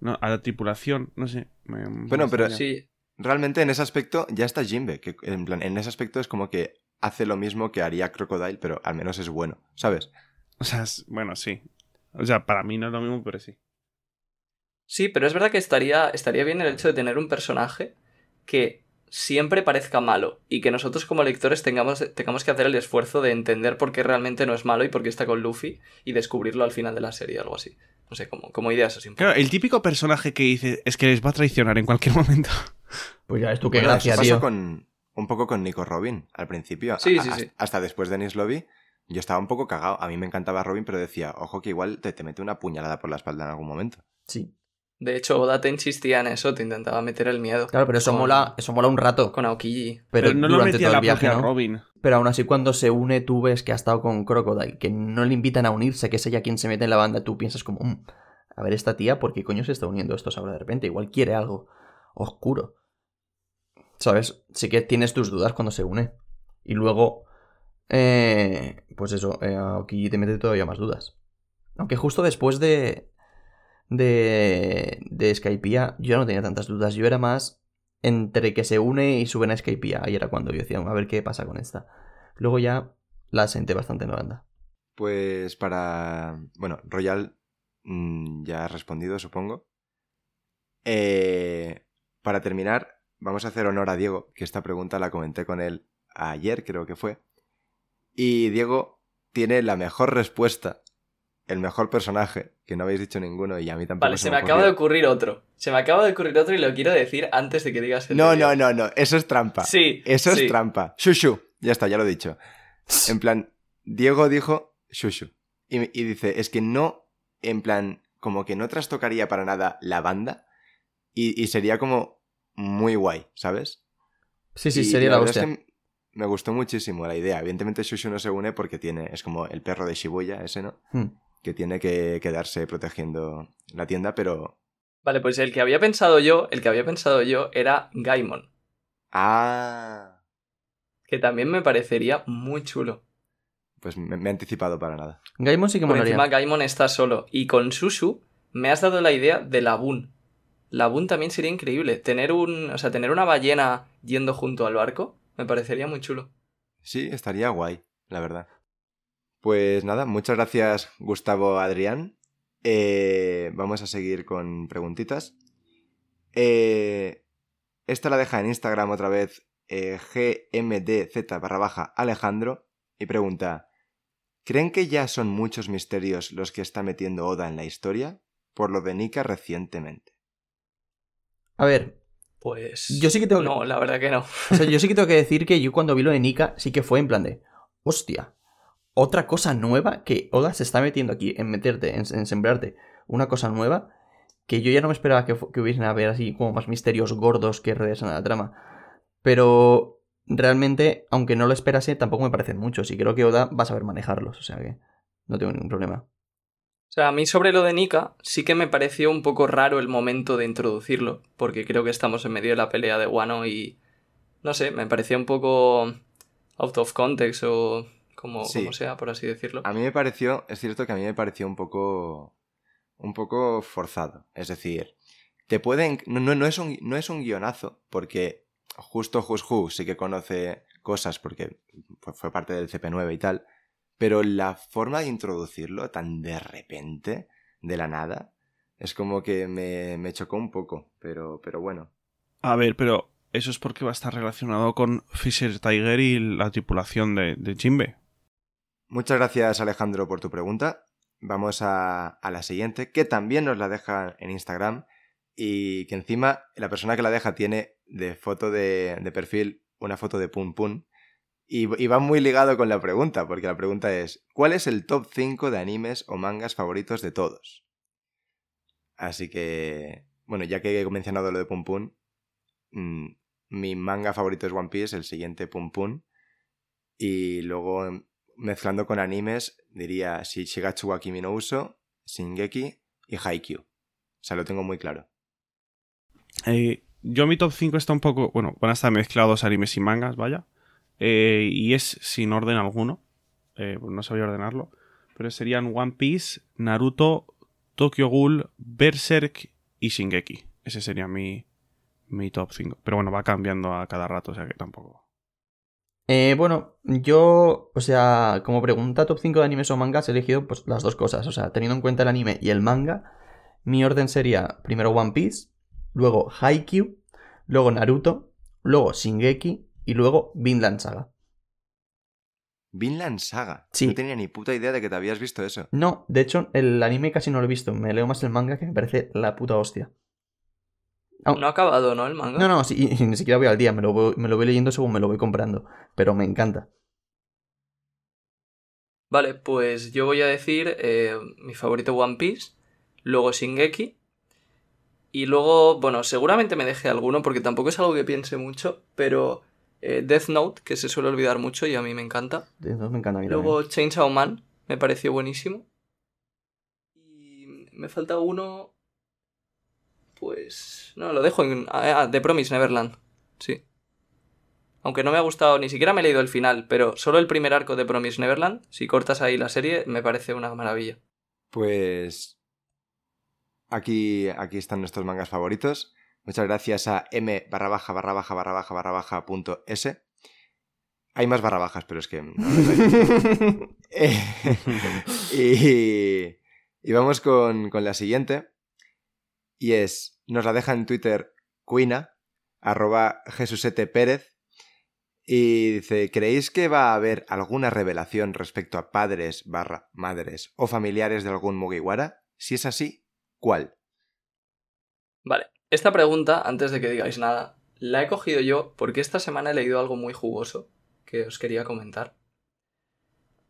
No, a la tripulación, no sé. me- me Bueno, pero-. Sí. Realmente en ese aspecto ya está Jimbe, que en plan, en ese aspecto es como que hace lo mismo que haría Crocodile, pero al menos es bueno, ¿sabes? O sea, es- bueno, sí. O sea, para mí no es lo mismo, pero sí. Sí, pero es verdad que estaría, estaría bien el hecho de tener un personaje que siempre parezca malo y que nosotros como lectores tengamos, tengamos que hacer el esfuerzo de entender por qué realmente no es malo y por qué está con Luffy y descubrirlo al final de la serie, algo así. No sé, como, como ideas así. Claro, el típico personaje que dice es que les va a traicionar en cualquier momento. Pues ya ves tú qué Bueno, gracia, eso pasó tío. con un poco con Nico Robin al principio. Sí, A- sí, a- sí. Hasta después de Nis Lobby, yo estaba un poco cagado. A mí me encantaba Robin, pero decía, ojo que igual te, te mete una puñalada por la espalda en algún momento. Sí. De hecho, Oda te insistía en eso, te intentaba meter el miedo. Claro, pero eso Con- mola, eso mola un rato. Con Aokiji. Pero, Pero, no lo durante metía todo la el viaje, ¿no? Robin. Pero aún así, cuando se une, tú ves que ha estado con Crocodile, que no le invitan a unirse, que es ella quien se mete en la banda, tú piensas como, "Mm, a ver, esta tía, ¿por qué coño se está uniendo estos ahora de repente? Igual quiere algo oscuro. ¿Sabes? Sí que tienes tus dudas cuando se une. Y luego, eh, pues eso, eh, aquí te mete todavía más dudas. Aunque justo después de, de, de Skypiea, yo no tenía tantas dudas. Yo era más entre que se une y suben a Skypiea. Ahí era cuando yo decía, a ver qué pasa con esta. Luego ya la senté bastante en la banda. Pues para... Bueno, Royal mm, ya ha respondido, supongo. Eh, para terminar, vamos a hacer honor a Diego, que esta pregunta la comenté con él ayer, creo que fue. Y Diego tiene la mejor respuesta, el mejor personaje, que no habéis dicho ninguno y a mí tampoco Vale, se me acaba de ocurrir otro. Se me acaba de ocurrir otro y lo quiero decir antes de que digas el No, no, no, no, eso es trampa. Sí. Eso sí. es trampa. Shushu. Ya está, ya lo he dicho. En plan, Diego dijo Shushu. Y, y dice, es que no, en plan, como que no trastocaría para nada la banda. Y, y sería como muy guay, ¿sabes? Sí, sí, Y sería la es hostia. que me gustó muchísimo la idea. Evidentemente Shushu no se une porque tiene, es como el perro de Shibuya, ese, ¿no? Hmm. Que tiene que quedarse protegiendo la tienda, pero... Vale, pues el que había pensado yo, el que había pensado yo era Gaimon. Ah, Que también me parecería muy chulo. pues me, me he anticipado para nada. Gaimon sí que Por molaría. encima Gaimon está solo. Y con Susu me has dado la idea de Labun. Labun también sería increíble. Tener un. O sea, tener una ballena yendo junto al barco me parecería muy chulo. Sí, estaría guay, la verdad. Pues nada, muchas gracias Gustavo Adrián. Eh, vamos a seguir con preguntitas. Eh, esta la deja en Instagram otra vez eh, gmdz barra baja Alejandro y pregunta ¿Creen que ya son muchos misterios los que está metiendo Oda en la historia? Por lo de Nika recientemente. A ver, Pues. Yo sí que tengo que- No, la verdad que no. o sea, yo sí que tengo que decir que yo cuando vi lo de Nika sí que fue en plan de, hostia, otra cosa nueva que Oda se está metiendo aquí en meterte, en, sembrarte una cosa nueva que yo ya no me esperaba que hubiesen a ver así como más misterios gordos que regresan a la trama. Pero realmente, aunque no lo esperase, tampoco me parecen muchos y creo que Oda va a saber manejarlos, o sea que no tengo ningún problema. O sea, a mí sobre lo de Nika sí que me pareció un poco raro el momento de introducirlo, porque creo que estamos en medio de la pelea de Wano y no sé, me parecía un poco out of context o como, Sí. como sea, por así decirlo. A mí me pareció, es cierto que a mí me pareció un poco. un poco forzado. Es decir, te pueden. No, no, no es, un, no es un guionazo, porque justo Who's Who sí que conoce cosas porque fue, fue parte del CP9 y tal. Pero la forma de introducirlo tan de repente, de la nada, es como que me, me chocó un poco. Pero, pero bueno. A ver, pero eso es porque va a estar relacionado con Fisher Tiger y la tripulación de, de Jimbe. Muchas gracias Alejandro por tu pregunta. Vamos a, la siguiente, que también nos la deja en Instagram y que encima la persona que la deja tiene de foto de, de perfil una foto de Pum Pum. Y, y va muy ligado con la pregunta, porque la pregunta es, ¿cuál es el top 5 de animes o mangas favoritos de todos? Así que, bueno, ya que he mencionado lo de Pum Pum, mm, mi manga favorito es One Piece, el siguiente Pum Pum. Y luego mezclando con animes, diría Shi- Shigatsu wa Kimi no Uso, Shingeki y Haikyuu. O sea, lo tengo muy claro. Eh, yo mi top 5 está un poco, bueno, van a estar mezclados animes y mangas, vaya. Eh, y es sin orden alguno. Eh, no sabía ordenarlo. Pero serían One Piece, Naruto, Tokyo Ghoul, Berserk y Shingeki. Ese sería mi, mi top 5. Pero bueno, va cambiando a cada rato, o sea que tampoco. Eh, bueno, yo, o sea, como pregunta top 5 de animes o mangas, he elegido pues, las dos cosas. O sea, teniendo en cuenta el anime y el manga, mi orden sería primero One Piece, luego Haikyuu, luego Naruto, luego Shingeki y luego Vinland Saga. Vinland Saga. Sí. No tenía ni puta idea de que te habías visto eso. No, de hecho, el anime casi no lo he visto. Me leo más el manga que me parece la puta hostia. No ha acabado, ¿no? El manga. No, no, sí, y ni siquiera voy al día, me lo voy, me lo voy leyendo según me lo voy comprando. Pero me encanta. Vale, pues yo voy a decir eh, mi favorito One Piece, luego Shingeki, y luego, bueno, seguramente me deje alguno porque tampoco es algo que piense mucho, pero eh, Death Note, que se suele olvidar mucho y a mí me encanta. Entonces me encanta a mí Luego Chainsaw Man, me pareció buenísimo. Y me falta uno, pues... No, lo dejo en... Ah, ah, The Promise Neverland, sí. Aunque no me ha gustado, ni siquiera me he leído el final, pero solo el primer arco de Promise Neverland, si cortas ahí la serie, me parece una maravilla. Pues aquí, aquí están nuestros mangas favoritos. Muchas gracias a m barra baja barra baja barra baja barra baja punto s. Hay más barra bajas, pero es que... no. Eh, y, y vamos con, con la siguiente. Y es, nos la deja en Twitter Cuina, arroba Jesusete Pérez. Y dice, ¿creéis que va a haber alguna revelación respecto a padres barra madres o familiares de algún Mugiwara? Si es así, ¿cuál? Vale, esta pregunta, antes de que digáis nada, la he cogido yo porque esta semana he leído algo muy jugoso que os quería comentar.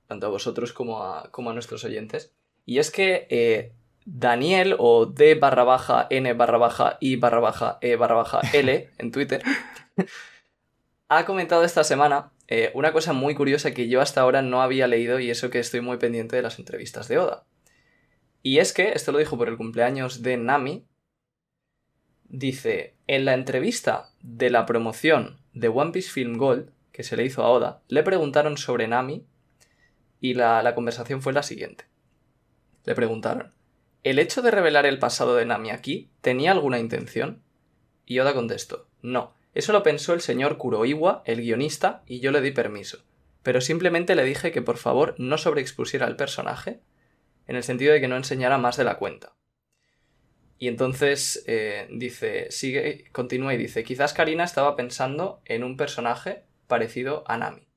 Tanto a vosotros como a, como a nuestros oyentes. Y es que eh, Daniel o D barra baja N barra baja I barra baja E barra baja L en Twitter ha comentado esta semana eh, una cosa muy curiosa que yo hasta ahora no había leído y eso que estoy muy pendiente de las entrevistas de Oda. Y es que, esto lo dijo por el cumpleaños de Nami, dice, en la entrevista de la promoción de One Piece Film Gold, que se le hizo a Oda, le preguntaron sobre Nami y la, la conversación fue la siguiente. Le preguntaron, ¿el hecho de revelar el pasado de Nami aquí tenía alguna intención? Y Oda contestó, no, eso lo pensó el señor Kuroiwa, el guionista, y yo le di permiso. Pero simplemente le dije que por favor no sobreexpusiera al personaje, en el sentido de que no enseñara más de la cuenta. Y entonces eh, dice, sigue, continúa y dice, quizás Karina estaba pensando en un personaje parecido a Nami.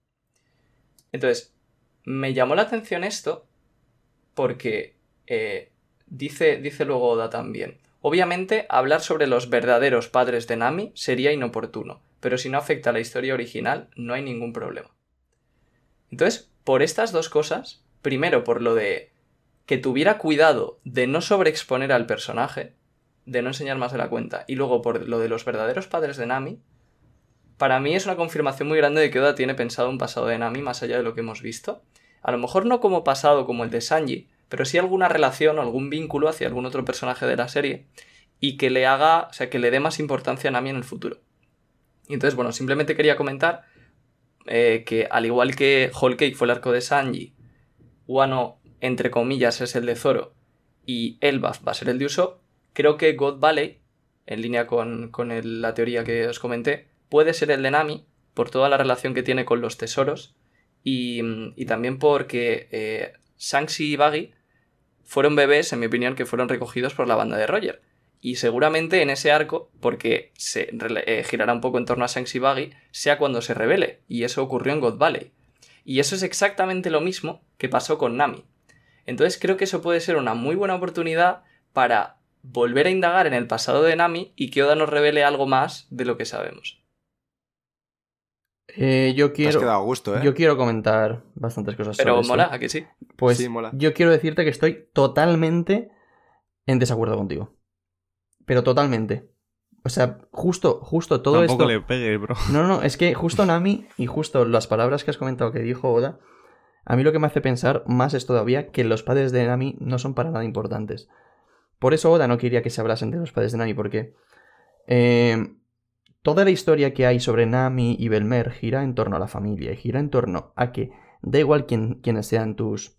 Entonces, me llamó la atención esto porque eh, dice, dice luego Oda también. Obviamente, hablar sobre los verdaderos padres de Nami sería inoportuno, pero si no afecta a la historia original, no hay ningún problema. Entonces, por estas dos cosas, primero por lo de que tuviera cuidado de no sobreexponer al personaje, de no enseñar más de la cuenta, y luego por lo de los verdaderos padres de Nami, para mí es una confirmación muy grande de que Oda tiene pensado un pasado de Nami más allá de lo que hemos visto. A lo mejor no como pasado como el de Sanji, pero sí alguna relación o algún vínculo hacia algún otro personaje de la serie y que le haga, o sea, que le dé más importancia a Nami en el futuro. Y entonces, bueno, simplemente quería comentar eh, que al igual que Whole Cake fue el arco de Sanji, Wano, entre comillas, es el de Zoro y Elbaf va a ser el de Usopp, creo que God Valley, en línea con, la teoría que os comenté, puede ser el de Nami por toda la relación que tiene con los tesoros y, también porque eh, y Baggy fueron bebés, en mi opinión, que fueron recogidos por la banda de Roger. Y seguramente en ese arco, porque se eh, girará un poco en torno a Shanks y Baggy, sea cuando se revele. Y eso ocurrió en God Valley. Y eso es exactamente lo mismo que pasó con Nami. Entonces creo que eso puede ser una muy buena oportunidad para volver a indagar en el pasado de Nami y que Oda nos revele algo más de lo que sabemos. Eh, yo Te has quiero. quedado a gusto, ¿eh? Yo quiero comentar bastantes cosas Pero sobre esto. mola, ¿a que sí? Pues Sí, mola. yo quiero decirte que estoy totalmente en desacuerdo contigo. Pero totalmente. O sea, justo, justo todo Tampoco esto. le pegue, bro. No, no, es que justo Nami y justo las palabras que has comentado que dijo Oda, a mí lo que me hace pensar más es todavía que los padres de Nami no son para nada importantes. Por eso Oda no quería que se hablasen de los padres de Nami, porque eh, toda la historia que hay sobre Nami y Belmer gira en torno a la familia y gira en torno a que da igual quién, quiénes sean tus,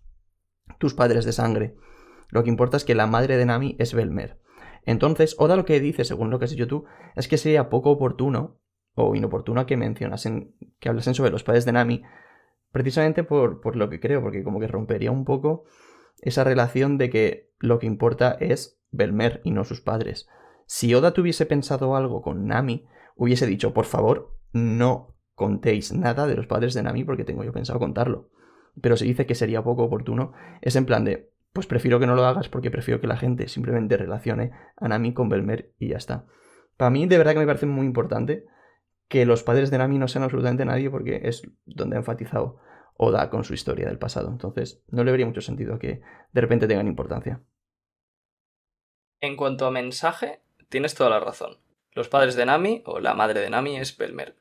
tus padres de sangre. Lo que importa es que la madre de Nami es Belmer. Entonces, Oda lo que dice, según lo que has dicho tú, es que sería poco oportuno o inoportuno que mencionasen, que hablasen sobre los padres de Nami, precisamente por, por lo que creo, porque como que rompería un poco esa relación de que lo que importa es Belmer y no sus padres. Si Oda tuviese pensado algo con Nami, hubiese dicho, por favor, no contéis nada de los padres de Nami porque tengo yo pensado contarlo. Pero si dice que sería poco oportuno, es en plan de, pues prefiero que no lo hagas porque prefiero que la gente simplemente relacione a Nami con Belmer y ya está. Para mí, de verdad que me parece muy importante que los padres de Nami no sean absolutamente nadie porque es donde ha enfatizado Oda con su historia del pasado. Entonces, no le vería mucho sentido que de repente tengan importancia. En cuanto a mensaje, tienes toda la razón. Los padres de Nami, o la madre de Nami, es Belmer.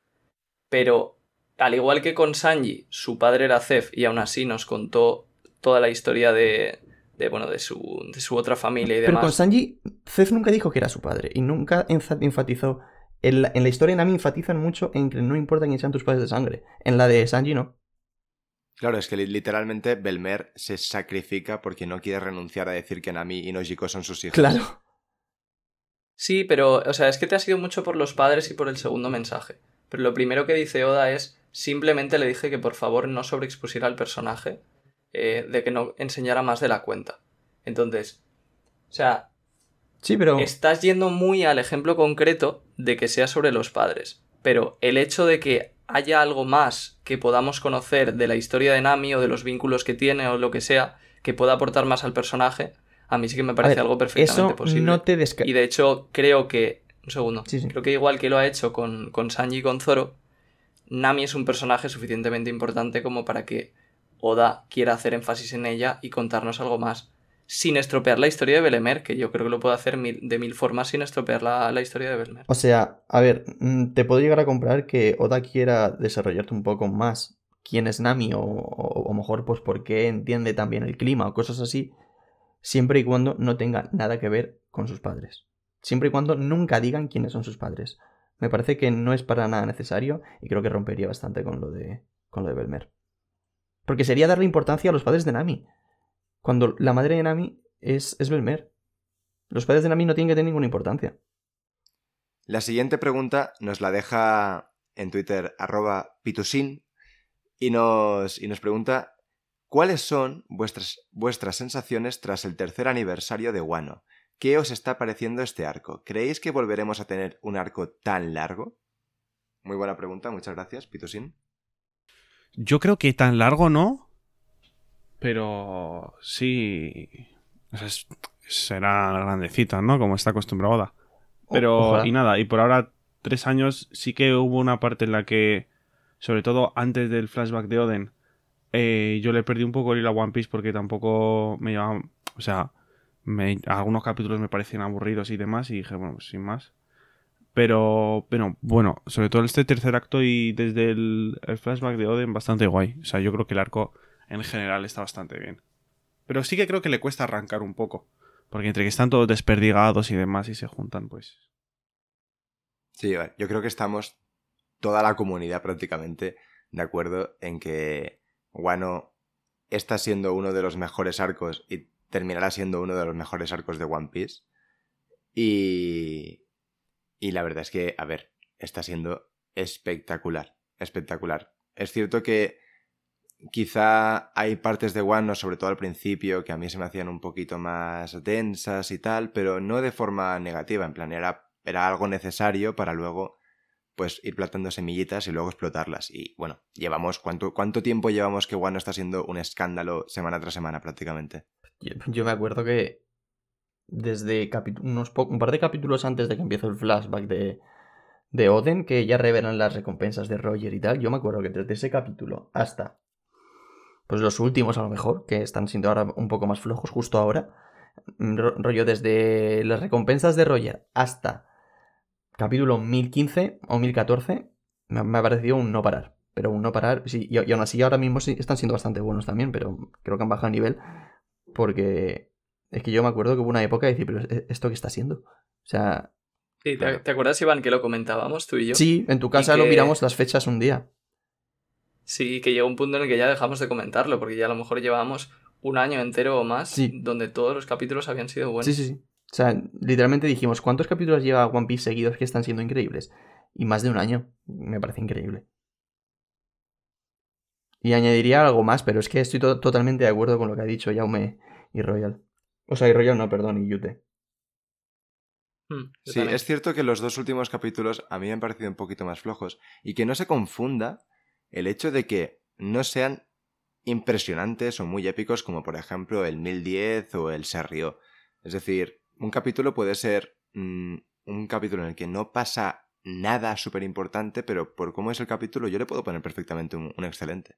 Pero, al igual que con Sanji, su padre era Zef y aún así nos contó toda la historia de, de, bueno, de su, de su otra familia y Pero demás. con Sanji, Zef nunca dijo que era su padre y nunca enfa- enfatizó. En la, en la historia de Nami enfatizan mucho en que no importa quién sean tus padres de sangre. En la de Sanji no. Claro, es que li- literalmente Belmer se sacrifica porque no quiere renunciar a decir que Nami y Nojiko son sus hijos. Claro. Sí, pero, o sea, es que te has ido mucho por los padres y por el segundo mensaje. Pero lo primero que dice Oda es, simplemente le dije que por favor no sobreexpusiera al personaje, eh, de que no enseñara más de la cuenta. Entonces, o sea, Sí, pero. estás yendo muy al ejemplo concreto de que sea sobre los padres. Pero el hecho de que haya algo más que podamos conocer de la historia de Nami o de los vínculos que tiene o lo que sea, que pueda aportar más al personaje, a mí sí que me parece ver, algo perfectamente eso posible. no te desca... Y de hecho, creo que. Un segundo. Sí, sí. Creo que igual que lo ha hecho con, con Sanji y con Zoro, Nami es un personaje suficientemente importante como para que Oda quiera hacer énfasis en ella y contarnos algo más. Sin estropear la historia de Belemer, que yo creo que lo puede hacer mil- de mil formas sin estropear la, la historia de Belemer. O sea, a ver, mm, te puedo llegar a comprar que Oda quiera desarrollarte un poco más quién es Nami o, o, o mejor pues por qué entiende también el clima o cosas así, siempre y cuando no tenga nada que ver con sus padres. Siempre y cuando nunca digan quiénes son sus padres. Me parece que no es para nada necesario y creo que rompería bastante con lo de, con lo de Belmer. Porque sería darle importancia a los padres de Nami. Cuando la madre de Nami es, es Belmer. Los padres de Nami no tienen que tener ninguna importancia. La siguiente pregunta nos la deja en Twitter arroba pitusin y nos, y nos pregunta ¿cuáles son vuestras, vuestras sensaciones tras el tercer aniversario de Wano? ¿Qué os está pareciendo este arco? ¿Creéis que volveremos a tener un arco tan largo? Muy buena pregunta, muchas gracias, Pitusin. Yo creo que tan largo no. Pero sí. O sea, es- será grandecita, ¿no? Como está acostumbrado Oda. Pero, Ojalá. y nada, y por ahora, tres años, sí que hubo una parte en la que, sobre todo antes del flashback de Oden, eh, yo le perdí un poco el hilo a One Piece porque tampoco me llevaba. O sea, algunos capítulos me parecían aburridos y demás, y dije, bueno, pues sin más. Pero, pero bueno, sobre todo este tercer acto y desde el, flashback de Oden, bastante guay. O sea, yo creo que el arco en general está bastante bien. Pero sí que creo que le cuesta arrancar un poco. Porque entre que están todos desperdigados y demás y se juntan, pues. Sí, yo creo que estamos toda la comunidad prácticamente de acuerdo en que Wano está siendo uno de los mejores arcos y terminará siendo uno de los mejores arcos de One Piece. Y. Y la verdad es que, a ver, está siendo espectacular. Espectacular. Es cierto que quizá hay partes de Wano, sobre todo al principio, que a mí se me hacían un poquito más densas y tal, pero no de forma negativa. En plan, era, era algo necesario para luego pues ir plantando semillitas y luego explotarlas. Y bueno, llevamos, ¿cuánto, cuánto tiempo llevamos que Wano está siendo un escándalo semana tras semana prácticamente? Yo, me acuerdo que desde unos un par de capítulos antes de que empiece el flashback de, de Oden, que ya revelan las recompensas de Roger y tal, yo me acuerdo que desde ese capítulo hasta pues los últimos a lo mejor, que están siendo ahora un poco más flojos justo ahora, mm, ro- rollo desde las recompensas de Roger hasta capítulo 1015 o 1014, me, me ha parecido un no parar. Pero un no parar, sí, y, y aún así ahora mismo sí están siendo bastante buenos también, pero creo que han bajado nivel porque es que yo me acuerdo que hubo una época de decir, pero ¿e- ¿esto qué está haciendo? O sea, Sí, ¿te, Claro. te acuerdas, Iván, que lo comentábamos tú y yo? sí, en tu casa lo miramos las fechas un día. Sí, que llegó un punto en el que ya dejamos de comentarlo, porque ya a lo mejor llevábamos un año entero o más Sí. donde todos los capítulos habían sido buenos. Sí, sí, sí. O sea, literalmente dijimos, ¿cuántos capítulos lleva One Piece seguidos que están siendo increíbles? Y más de un año. Me parece increíble. Y añadiría algo más, pero es que estoy to- totalmente de acuerdo con lo que ha dicho Jaume y Royal. O sea, y Royal no, perdón, y Yute. Mm, yo Sí, también. es cierto que los dos últimos capítulos a mí me han parecido un poquito más flojos y que no se confunda el hecho de que no sean impresionantes o muy épicos como por ejemplo el 1010 o el Serrio. Es decir, un capítulo puede ser mm, un capítulo en el que no pasa nada súper importante, pero por cómo es el capítulo yo le puedo poner perfectamente un, excelente.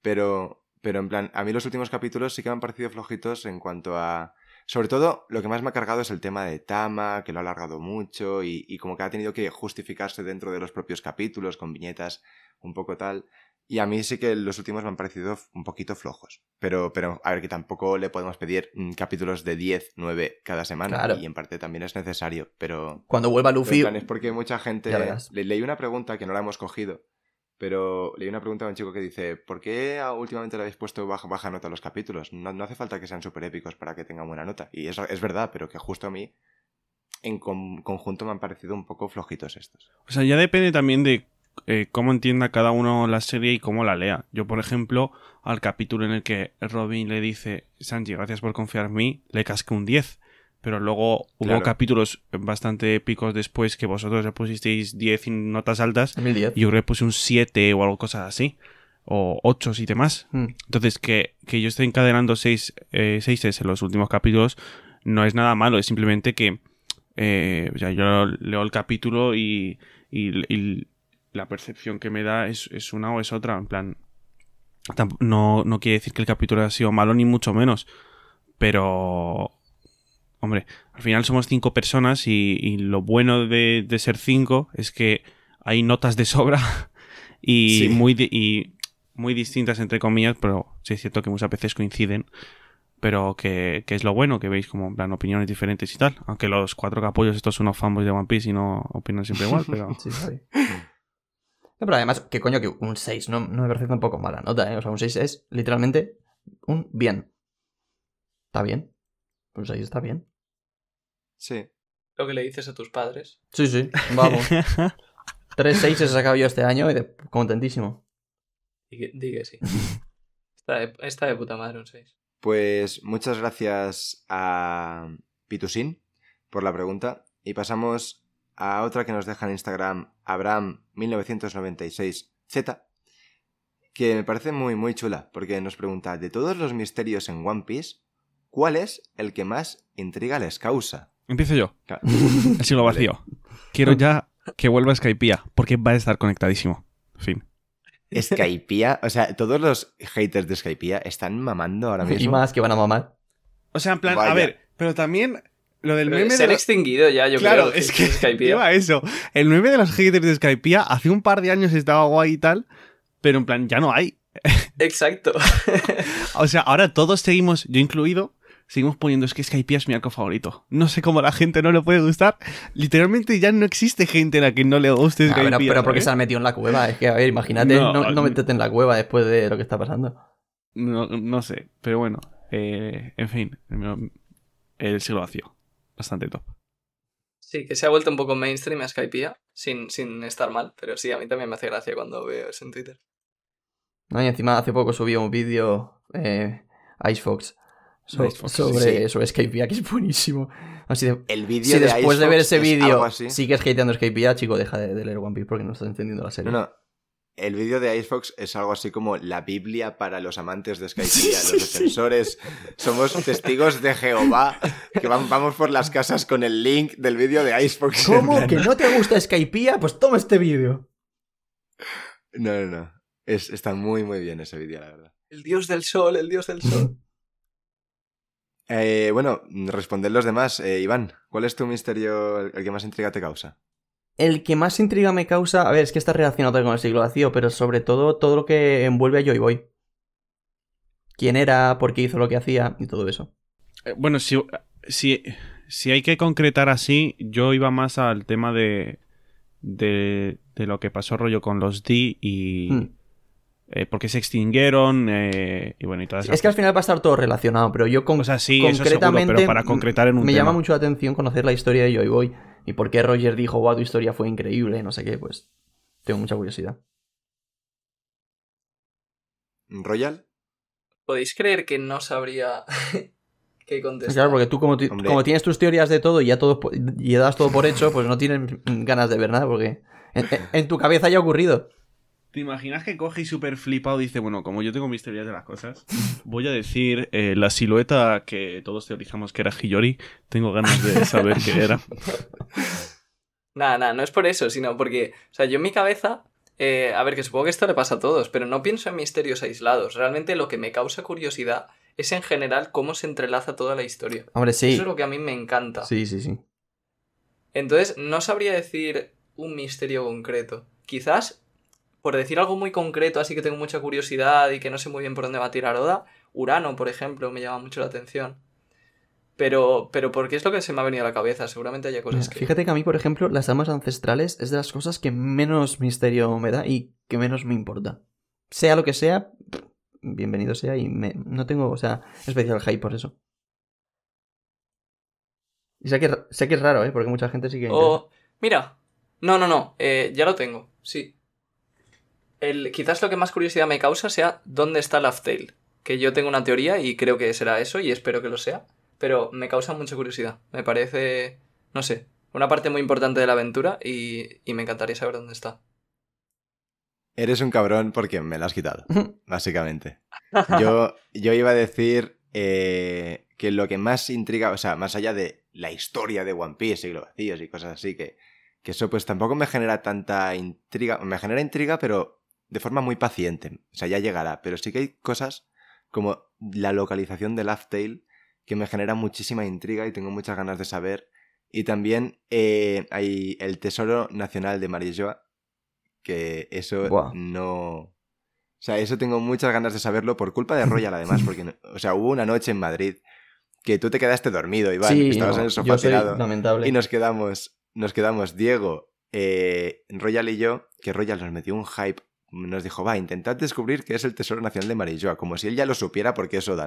Pero, pero en plan, a mí los últimos capítulos sí que me han parecido flojitos en cuanto a... Sobre todo, lo que más me ha cargado es el tema de Tama, que lo ha alargado mucho y como que ha tenido que justificarse dentro de los propios capítulos con viñetas un poco tal. Y a mí sí que los últimos me han parecido un poquito flojos. Pero, pero a ver, que tampoco le podemos pedir mm, capítulos de 10, 9 cada semana. Claro. Y en parte también es necesario. Pero, Cuando vuelva Luffy... plan, es porque mucha gente... Le, leí una pregunta que no la hemos cogido. Pero leí una pregunta a un chico que dice, ¿por qué a- últimamente le habéis puesto baja, baja nota a los capítulos? No, no hace falta que sean súper épicos para que tengan buena nota. Y eso es verdad, pero que justo a mí, en con- conjunto, me han parecido un poco flojitos estos. O sea, ya depende también de eh, cómo entienda cada uno la serie y cómo la lea. Yo, por ejemplo, al capítulo en el que Robin le dice, Sanji, gracias por confiar en mí, le casqué un 10. Pero luego hubo Claro. capítulos bastante épicos después que vosotros le pusisteis 10 y notas altas. 2010. Y yo creo que puse un 7 o algo cosas así. O 8, 7 más. Mm. Entonces, que, que yo esté encadenando 6 eh, seises en los últimos capítulos no es nada malo, es simplemente que eh, o sea, yo leo el capítulo y, y- y la percepción que me da es, es una o es otra. En plan, no, no quiere decir que el capítulo haya sido malo, ni mucho menos. Pero, hombre, al final somos cinco personas y, y lo bueno de, de ser cinco es que hay notas de sobra y, Sí. muy, di- y muy distintas entre comillas, pero sí es cierto que muchas veces coinciden. Pero que, que es lo bueno, que veis como en plan opiniones diferentes y tal. Aunque los cuatro capollos estos son unos fanboys de One Piece y no opinan siempre igual, pero... Sí, sí. No, pero además, que coño, que un 6 no, no me parece tampoco mala nota, ¿eh? O sea, un 6 es literalmente un bien. ¿Está bien? Un 6 está bien. Sí. Lo que le dices a tus padres. Sí, sí, vamos. Tres 6 he sacado yo este año y de- contentísimo. Di que, di que sí. Está de, está de puta madre un 6. Pues muchas gracias a Pitusin por la pregunta. Y pasamos a otra que nos deja en Instagram, Abraham1996Z, que me parece muy, muy chula, porque nos pregunta, de todos los misterios en One Piece, ¿cuál es el que más intriga les causa? Empiezo yo. Claro. El siglo vacío. Quiero ya que vuelva Skypiea, porque va a estar conectadísimo. Fin. Skypiea, o sea, todos los haters de Skypiea están mamando ahora mismo. Y más que van a mamar. O sea, en plan, Vaya. a ver, pero también lo del meme se de han la- extinguido ya, yo claro, creo. es que Skype. iba a eso. El meme de los haters de Skypiea hace un par de años estaba guay y tal, pero en plan, ya no hay. Exacto. O sea, ahora todos seguimos, yo incluido, seguimos poniendo es que Skypiea es mi arco favorito. No sé cómo a la gente no le puede gustar. Literalmente ya no existe gente a la que no le guste Ah, Skypiea. pero, pero porque ¿sabes? se han metido en la cueva. Es que, a ver, imagínate, No, no, no en la cueva después de lo que está pasando. No, no sé, pero bueno. eh, en fin, el siglo vacío. Bastante top. Sí, que se ha vuelto un poco mainstream a Skypiea, sin, sin estar mal, pero sí, a mí también me hace gracia cuando veo eso en Twitter. ¿no? Y encima hace poco subió un vídeo eh, Icefox so- sobre, sí. sobre Skypiea, que es buenísimo. Así de, El vídeo si de después de ver ese es vídeo así. sigues hateando Skypiea, chico, deja de, de leer One Piece porque no estás entendiendo la serie. No, no. El vídeo de Icefox es algo así como la Biblia para los amantes de Skypiea, Sí, los sí, sí. defensores. Somos testigos de Jehová que van- vamos por las casas con el link del vídeo de Icefox. en ¿Cómo? ¿Que no te gusta Skypiea? Pues toma este vídeo. No, no, no. Es- está muy, muy bien ese vídeo, la verdad. El dios del sol, el dios del sol. Eh, bueno, responder los demás. Eh, Iván, ¿cuál es tu misterio, el que más intriga te causa? El que más intriga me causa, a ver, es que está relacionado con el siglo vacío, pero sobre todo todo lo que envuelve a Joy Boy. ¿Quién era? ¿Por qué hizo lo que hacía? Y todo eso. Eh, Bueno, si, si, si hay que concretar así, yo iba más al tema de, de, de lo que pasó rollo con los D y Hmm. eh, por qué se extinguieron eh, y bueno, y todas esas Es que al final va a estar todo relacionado, pero yo con, O sea, sí, eso seguro, concretamente pero para concretar en un me tema. llama mucho la atención conocer la historia de Joy Boy y por qué Roger dijo, wow, tu historia fue increíble, no sé qué, pues tengo mucha curiosidad. ¿Royal? ¿Podéis creer que no sabría qué contestar? Claro, porque tú como, como tienes tus teorías de todo y ya todo y das todo por hecho, pues no tienes ganas de ver nada porque en, en- en tu cabeza ya ha ocurrido. ¿Te imaginas que coge y súper flipado dice, bueno, como yo tengo mis teorías de las cosas, voy a decir eh, la silueta que todos teorizamos que era Hiyori, tengo ganas de saber qué era. Nada, nada, no es por eso, sino porque, o sea, yo en mi cabeza, eh, a ver, que supongo que esto le pasa a todos, pero no pienso en misterios aislados. Realmente lo que me causa curiosidad es en general cómo se entrelaza toda la historia. Hombre, sí. Eso es lo que a mí me encanta. Sí, sí, sí. Entonces, no sabría decir un misterio concreto. Quizás, por decir algo muy concreto, así que tengo mucha curiosidad y que no sé muy bien por dónde va a tirar Oda, Urano, por ejemplo, me llama mucho la atención. Pero, pero porque es lo que se me ha venido a la cabeza, seguramente haya cosas Mira, que... Fíjate que a mí, por ejemplo, las armas ancestrales es de las cosas que menos misterio me da y que menos me importa. Sea lo que sea, bienvenido sea y me- no tengo, o sea, especial hype por eso. Y sé que, sé que es raro, ¿eh? Porque mucha gente sí que... le interesa. O, mira, no, no, no, eh, ya lo tengo, sí. El, quizás lo que más curiosidad me causa sea dónde está Laugh Tale. Que yo tengo una teoría y creo que será eso y espero que lo sea. Pero me causa mucha curiosidad. Me parece, no sé, una parte muy importante de la aventura y, y me encantaría saber dónde está. Eres un cabrón porque me lo has quitado, básicamente. Yo, yo iba a decir eh, que lo que más intriga, o sea, más allá de la historia de One Piece, siglo vacíos y cosas así, que, que eso pues tampoco me genera tanta intriga. Me genera intriga, pero de forma muy paciente. O sea, ya llegará. Pero sí que hay cosas como la localización de Laugh Tale que me genera muchísima intriga y tengo muchas ganas de saber. Y también eh, hay el Tesoro Nacional de Marilloa, que eso no... O sea, eso tengo muchas ganas de saberlo por culpa de Royal, además, porque, o sea, hubo una noche en Madrid que tú te quedaste dormido, Iván, sí, estabas no, en el sofá yo soy tirado, lamentable. y nos quedamos, nos quedamos Diego, eh, Royal y yo, que Royal nos metió un hype, nos dijo, va, intentad descubrir qué es el Tesoro Nacional de Marilloa, como si él ya lo supiera porque eso da.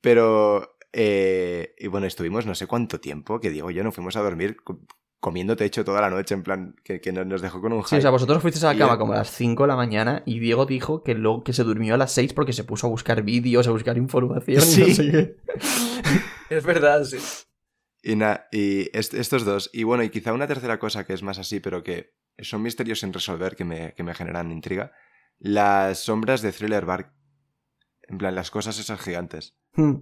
Pero, eh, y bueno, estuvimos no sé cuánto tiempo, que Diego y yo nos fuimos a dormir co- comiendo techo toda la noche, en plan, que, que nos, dejó con un hype. Sí, o sea, vosotros fuisteis a la cama como a las 5 de la mañana y Diego dijo que luego que se durmió a las 6 porque se puso a buscar vídeos, a buscar información y Sí. no sé qué. Es verdad, sí. Y, na- y est- estos dos. Y bueno, y quizá una tercera cosa que es más así, pero que son misterios sin resolver que me, que me generan intriga. Las sombras de Thriller Bark. En plan, las cosas esas gigantes. Hmm.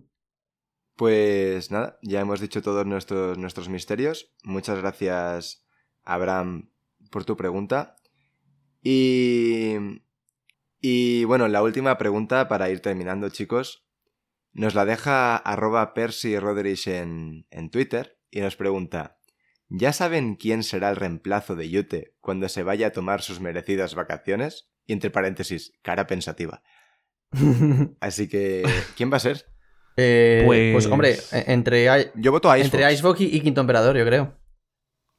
Pues nada, ya hemos dicho todos nuestros, nuestros misterios. Muchas gracias, Abraham, por tu pregunta. Y. Y bueno, la última pregunta para ir terminando, chicos. Nos la deja arroba Percy Rodrich en, en Twitter y nos pregunta: ¿Ya saben quién será el reemplazo de Yute cuando se vaya a tomar sus merecidas vacaciones? Y entre paréntesis, cara pensativa. Así que, ¿quién va a ser? Eh, pues... Pues- hombre, e- entre, Yo voto a entre Icebox y, y Quinto Emperador, yo creo.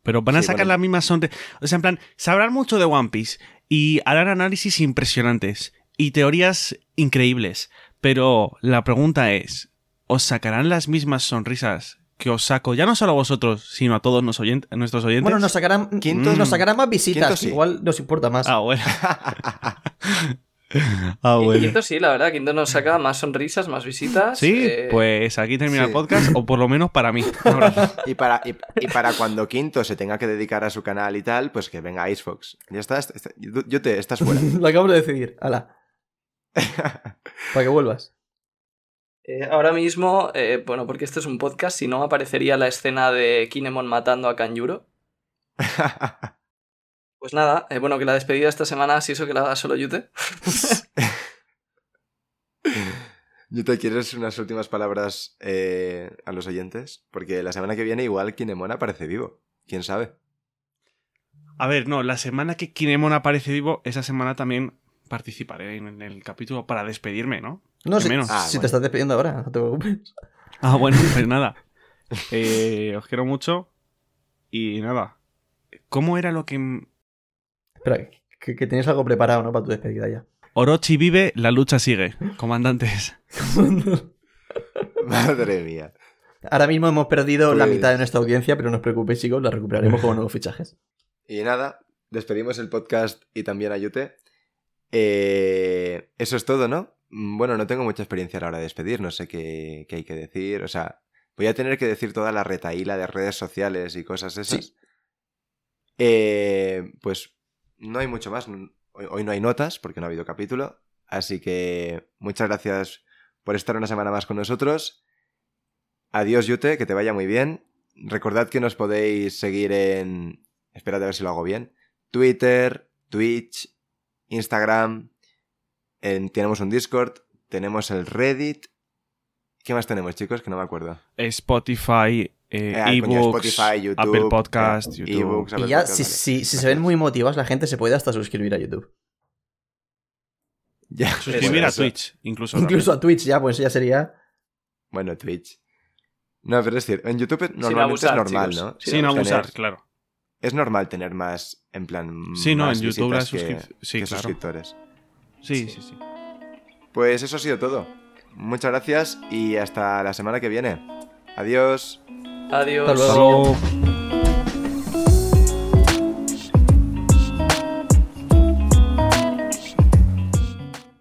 Pero van a Sí, sacar bueno. la misma sonrisa. O sea, en plan, sabrán mucho de One Piece y harán análisis impresionantes y teorías increíbles. Pero la pregunta es: ¿os sacarán las mismas sonrisas que os saco ya no solo a vosotros, sino a todos nos oyen- a nuestros oyentes? Bueno, nos sacarán, Quinto- nos sacarán más visitas, Quinto que sí. igual nos importa más. Ah, bueno. ah, Y bueno. Quinto sí, la verdad, Quinto nos saca más sonrisas, más visitas. Sí, eh, pues aquí termina sí. el podcast, o por lo menos para mí. Y para, y, y para cuando Quinto se tenga que dedicar a su canal y tal, pues que venga Icebox. Ya está, está- está- yo te, estás fuera. Lo acabo de decidir. Hala. Para que vuelvas. eh, ahora mismo, eh, bueno, porque esto es un podcast, si no aparecería la escena de Kinemon matando a Kanjuro. Pues nada, eh, bueno, que la despedida esta semana, si eso que la haga solo Yute. ¿Yo te quieres unas últimas palabras eh, a los oyentes? Porque la semana que viene igual Kinemon aparece vivo. ¿Quién sabe? A ver, no, la semana que Kinemon aparece vivo, esa semana también participaré en el capítulo para despedirme, ¿no? No, si, menos. si Ah, te bueno. estás despidiendo ahora, no te preocupes. Ah, bueno, pues nada. Eh, os quiero mucho. Y nada. ¿Cómo era lo que... Espera, que, que tienes algo preparado, ¿no? Para tu despedida ya. Orochi vive, la lucha sigue. Comandantes. Madre mía. Ahora mismo hemos perdido la Pues- mitad de nuestra audiencia, pero no os preocupéis, chicos, la recuperaremos con nuevos fichajes. Y nada, despedimos el podcast y también a Yute. Eh, eso es todo, ¿no? Mm, Bueno, no tengo mucha experiencia a la hora de despedir, no sé qué, qué hay que decir. O sea, voy a tener que decir toda la retaíla de redes sociales y cosas esas. Sí. Eh, pues no hay mucho más. Hoy, no hay notas porque no ha habido capítulo. Así que muchas gracias por estar una semana más con nosotros. Adiós, Yute, que te vaya muy bien. Recordad que nos podéis seguir en. Espérate a ver si lo hago bien. Twitter, Twitch, Instagram. en- tenemos un Discord. Tenemos el Reddit. ¿Qué más tenemos, chicos? Que no me acuerdo. Spotify, eh, Ah, coño, ebooks, Spotify, YouTube, Apple Podcast, eh, YouTube. ebooks, Apple Y ya, Podcast, si, vale. si- si se ven muy motivados, la gente se puede hasta suscribir a YouTube. Ya, Suscribir a eso- Twitch, incluso. Incluso a Twitch, ya, pues ya sería. Bueno, Twitch. No, pero es cierto. En YouTube normalmente abusar, es normal, chicos. ¿no? Sin Sin Tener- abusar, claro. Es normal tener más, en plan. Sí, no, en YouTube visitas la que- suscrip- sí, que claro. suscriptores. Sí, sí, sí. Pues eso ha sido todo. Muchas gracias y hasta la semana que viene. Adiós. Adiós. Hasta luego.